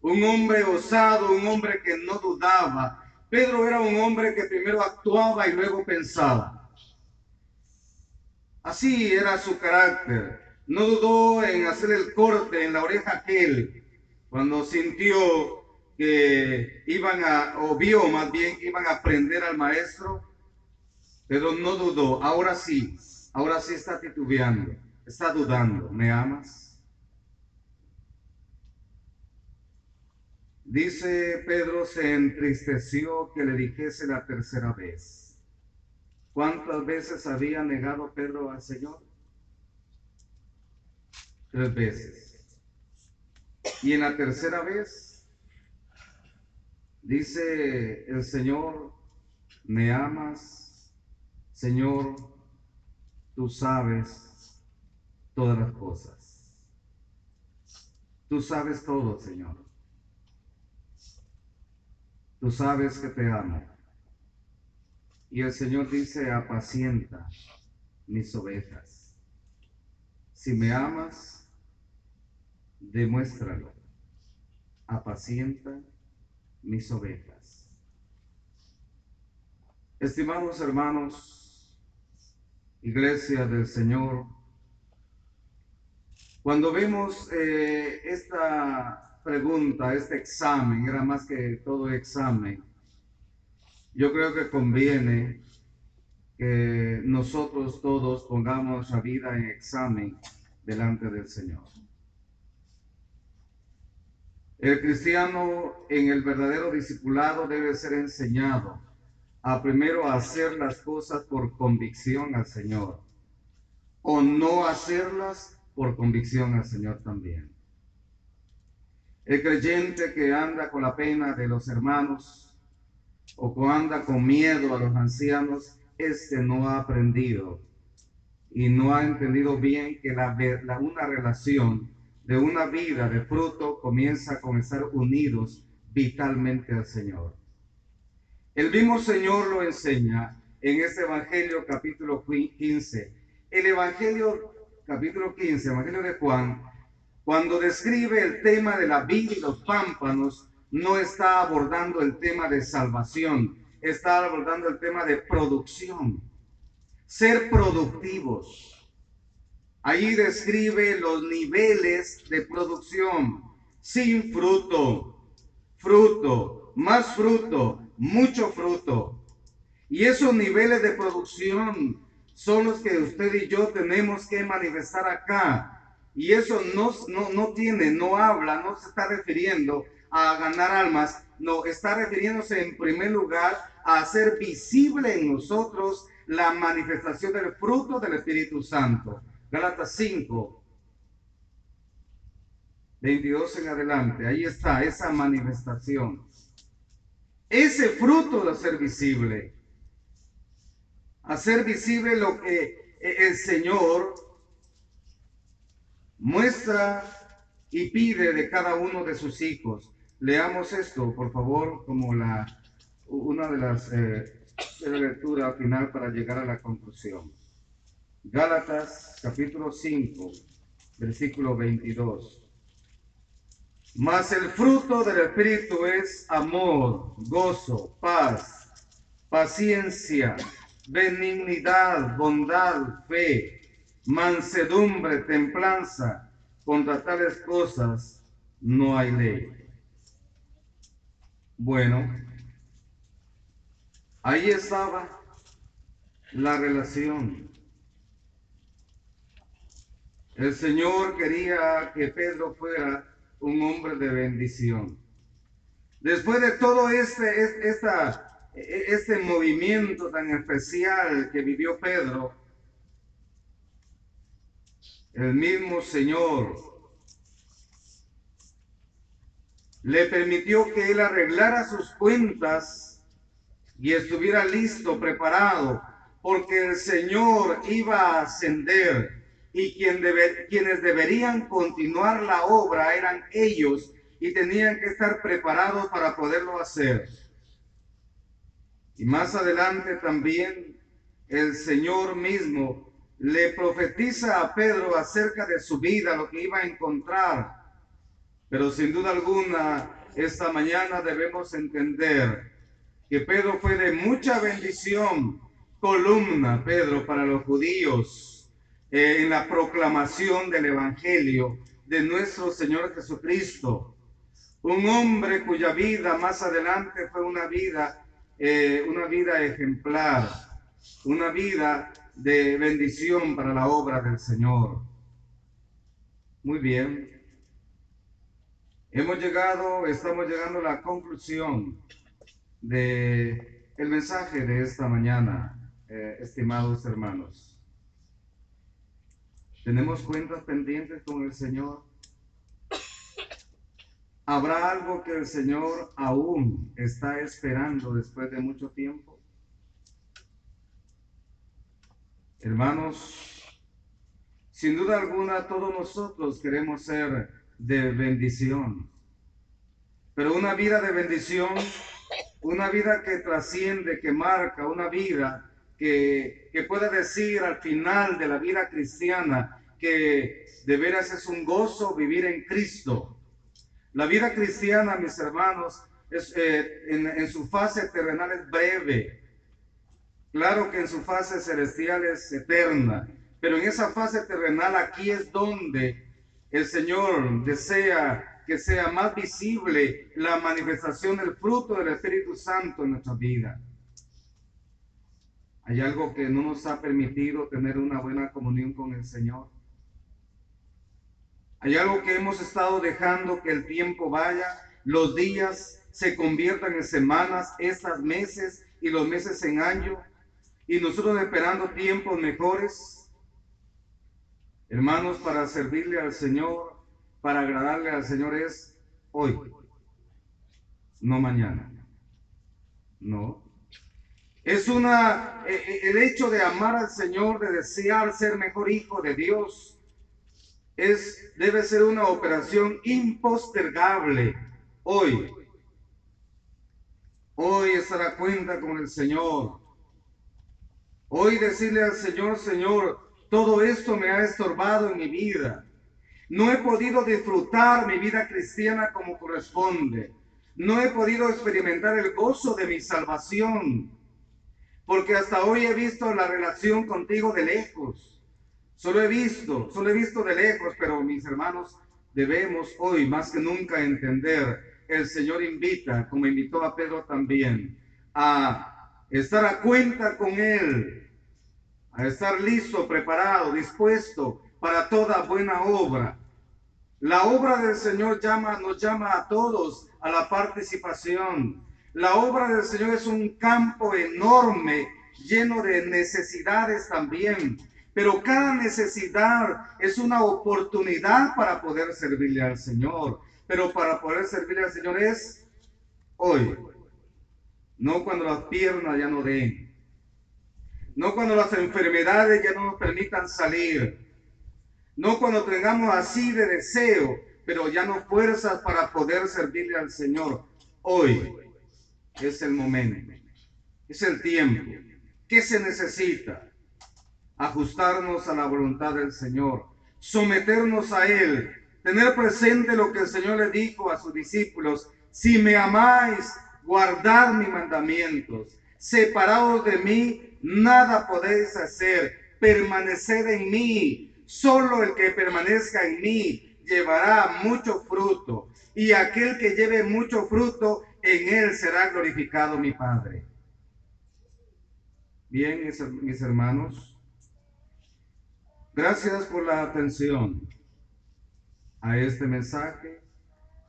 Un hombre osado, un hombre que no dudaba. Pedro era un hombre que primero actuaba y luego pensaba. Así era su carácter. No dudó en hacer el corte en la oreja aquel cuando sintió que iban a, o vio más bien iban a aprender al maestro, pero no dudó. Ahora sí, ahora sí está titubeando, está dudando. ¿Me amas? Dice Pedro, se entristeció que le dijese la tercera vez. ¿Cuántas veces había negado Pedro al Señor? Tres veces. Y en la tercera vez Dice el Señor, me amas, Señor, tú sabes todas las cosas. Tú sabes todo, Señor. Tú sabes que te amo. Y el Señor dice, apacienta mis ovejas. Si me amas, demuéstralo. Apacienta mis ovejas. Estimados hermanos, iglesia del Señor, cuando vemos eh, esta pregunta, este examen, era más que todo examen, yo creo que conviene que nosotros todos pongamos la vida en examen delante del Señor. El cristiano en el verdadero discipulado debe ser enseñado a primero hacer las cosas por convicción al Señor o no hacerlas por convicción al Señor también. El creyente que anda con la pena de los hermanos o que anda con miedo a los ancianos, este no ha aprendido y no ha entendido bien que la, la, una relación de una vida de fruto comienza con estar unidos vitalmente al Señor. El mismo Señor lo enseña en este Evangelio capítulo 15. El Evangelio capítulo 15, Evangelio de Juan, cuando describe el tema de la vida y los pámpanos, no está abordando el tema de salvación, está abordando el tema de producción, ser productivos. Ahí describe los niveles de producción, sin fruto, fruto, más fruto, mucho fruto. Y esos niveles de producción son los que usted y yo tenemos que manifestar acá. Y eso no, no, no tiene, no habla, no se está refiriendo a ganar almas, no, está refiriéndose en primer lugar a hacer visible en nosotros la manifestación del fruto del Espíritu Santo. Gálatas 5, 22 en adelante, ahí está esa manifestación. Ese fruto de hacer visible. Hacer visible lo que el Señor muestra y pide de cada uno de sus hijos. Leamos esto, por favor, como la una de las eh, de la lectura final para llegar a la conclusión. Gálatas capítulo 5, versículo 22. Mas el fruto del Espíritu es amor, gozo, paz, paciencia, benignidad, bondad, fe, mansedumbre, templanza. Contra tales cosas no hay ley. Bueno, ahí estaba la relación el Señor quería que Pedro fuera un hombre de bendición. Después de todo este, esta, este movimiento tan especial que vivió Pedro, el mismo Señor le permitió que él arreglara sus cuentas y estuviera listo, preparado, porque el Señor iba a ascender y quien quienes deberían continuar la obra eran ellos y tenían que estar preparados para poderlo hacer. Y más adelante también el Señor mismo le profetiza a Pedro acerca de su vida, lo que iba a encontrar. Pero sin duda alguna, esta mañana debemos entender que Pedro fue de mucha bendición, columna, Pedro, para los judíos eh, en la proclamación del Evangelio de nuestro Señor Jesucristo. Un hombre cuya vida más adelante fue una vida, eh, una vida ejemplar, una vida de bendición para la obra del Señor. Muy bien. Hemos llegado, estamos llegando a la conclusión de el mensaje de esta mañana, eh, estimados hermanos. ¿Tenemos cuentas pendientes con el Señor? ¿Habrá algo que el Señor aún está esperando después de mucho tiempo? Hermanos, sin duda alguna todos nosotros queremos ser de bendición, pero una vida de bendición, una vida que trasciende, que marca, una vida que, pueda decir al final de la vida cristiana que de veras es un gozo vivir en Cristo. La vida cristiana, mis hermanos, es, eh, en, en su fase terrenal es breve. Claro que en su fase celestial es eterna, pero en esa fase terrenal aquí es donde el Señor desea que sea más visible la manifestación del fruto del Espíritu Santo en nuestra vida. Hay algo que no nos ha permitido tener una buena comunión con el Señor. Hay algo que hemos estado dejando que el tiempo vaya, los días se conviertan en semanas, estas meses y los meses en años, y nosotros esperando tiempos mejores. Hermanos, para servirle al Señor, para agradarle al Señor es hoy, no mañana. No. Es una, eh, eh, el hecho de amar al Señor, de desear ser mejor hijo de Dios, es, debe ser una operación impostergable hoy. Hoy estar a cuenta con el Señor. Hoy decirle al Señor, Señor, todo esto me ha estorbado en mi vida. No he podido disfrutar mi vida cristiana como corresponde. No he podido experimentar el gozo de mi salvación. Porque hasta hoy he visto la relación contigo de lejos. Solo he visto, solo he visto de lejos, pero mis hermanos, debemos hoy más que nunca entender el Señor invita, como invitó a Pedro también, a estar a cuenta con Él, a estar listo, preparado, dispuesto para toda buena obra. La obra del Señor llama, nos llama a todos a la participación. La obra del Señor es un campo enorme, lleno de necesidades también. Pero cada necesidad es una oportunidad para poder servirle al Señor. Pero para poder servir al Señor es hoy. No cuando las piernas ya no den. No cuando las enfermedades ya no nos permitan salir. No cuando tengamos así de deseo, pero ya no fuerzas para poder servirle al Señor. Hoy es el momento. Es el tiempo. ¿Qué se necesita? Ajustarnos a la voluntad del Señor. Someternos a Él tener presente lo que el Señor le dijo a sus discípulos, si me amáis, guardad mis mandamientos, separados de mí, nada podéis hacer, permaneced en mí, solo el que permanezca en mí llevará mucho fruto, y aquel que lleve mucho fruto, en él será glorificado mi Padre. Bien, mis hermanos, gracias por la atención a este mensaje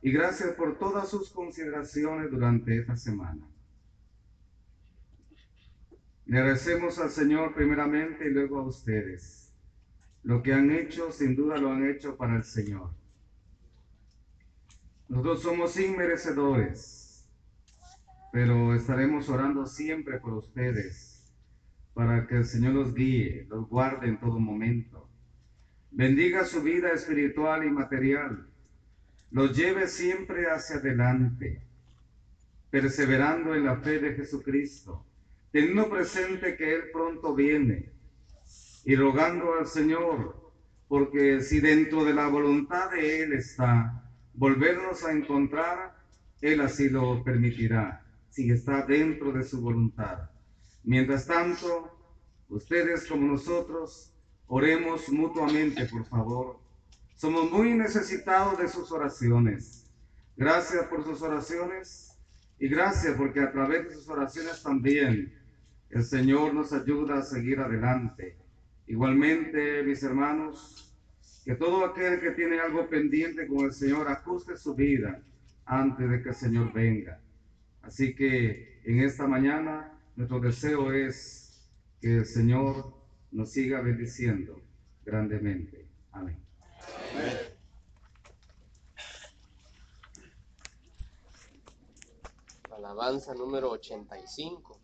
y gracias por todas sus consideraciones durante esta semana. Le agradecemos al Señor primeramente y luego a ustedes. Lo que han hecho, sin duda lo han hecho para el Señor. Nosotros somos inmerecedores, pero estaremos orando siempre por ustedes, para que el Señor los guíe, los guarde en todo momento. Bendiga su vida espiritual y material, los lleve siempre hacia adelante, perseverando en la fe de Jesucristo, teniendo presente que Él pronto viene y rogando al Señor, porque si dentro de la voluntad de Él está volvernos a encontrar, Él así lo permitirá, si está dentro de su voluntad. Mientras tanto, ustedes como nosotros, Oremos mutuamente, por favor. Somos muy necesitados de sus oraciones. Gracias por sus oraciones y gracias porque a través de sus oraciones también el Señor nos ayuda a seguir adelante. Igualmente, mis hermanos, que todo aquel que tiene algo pendiente con el Señor ajuste su vida antes de que el Señor venga. Así que en esta mañana nuestro deseo es que el Señor nos siga bendiciendo grandemente. Amén. Alabanza número 85.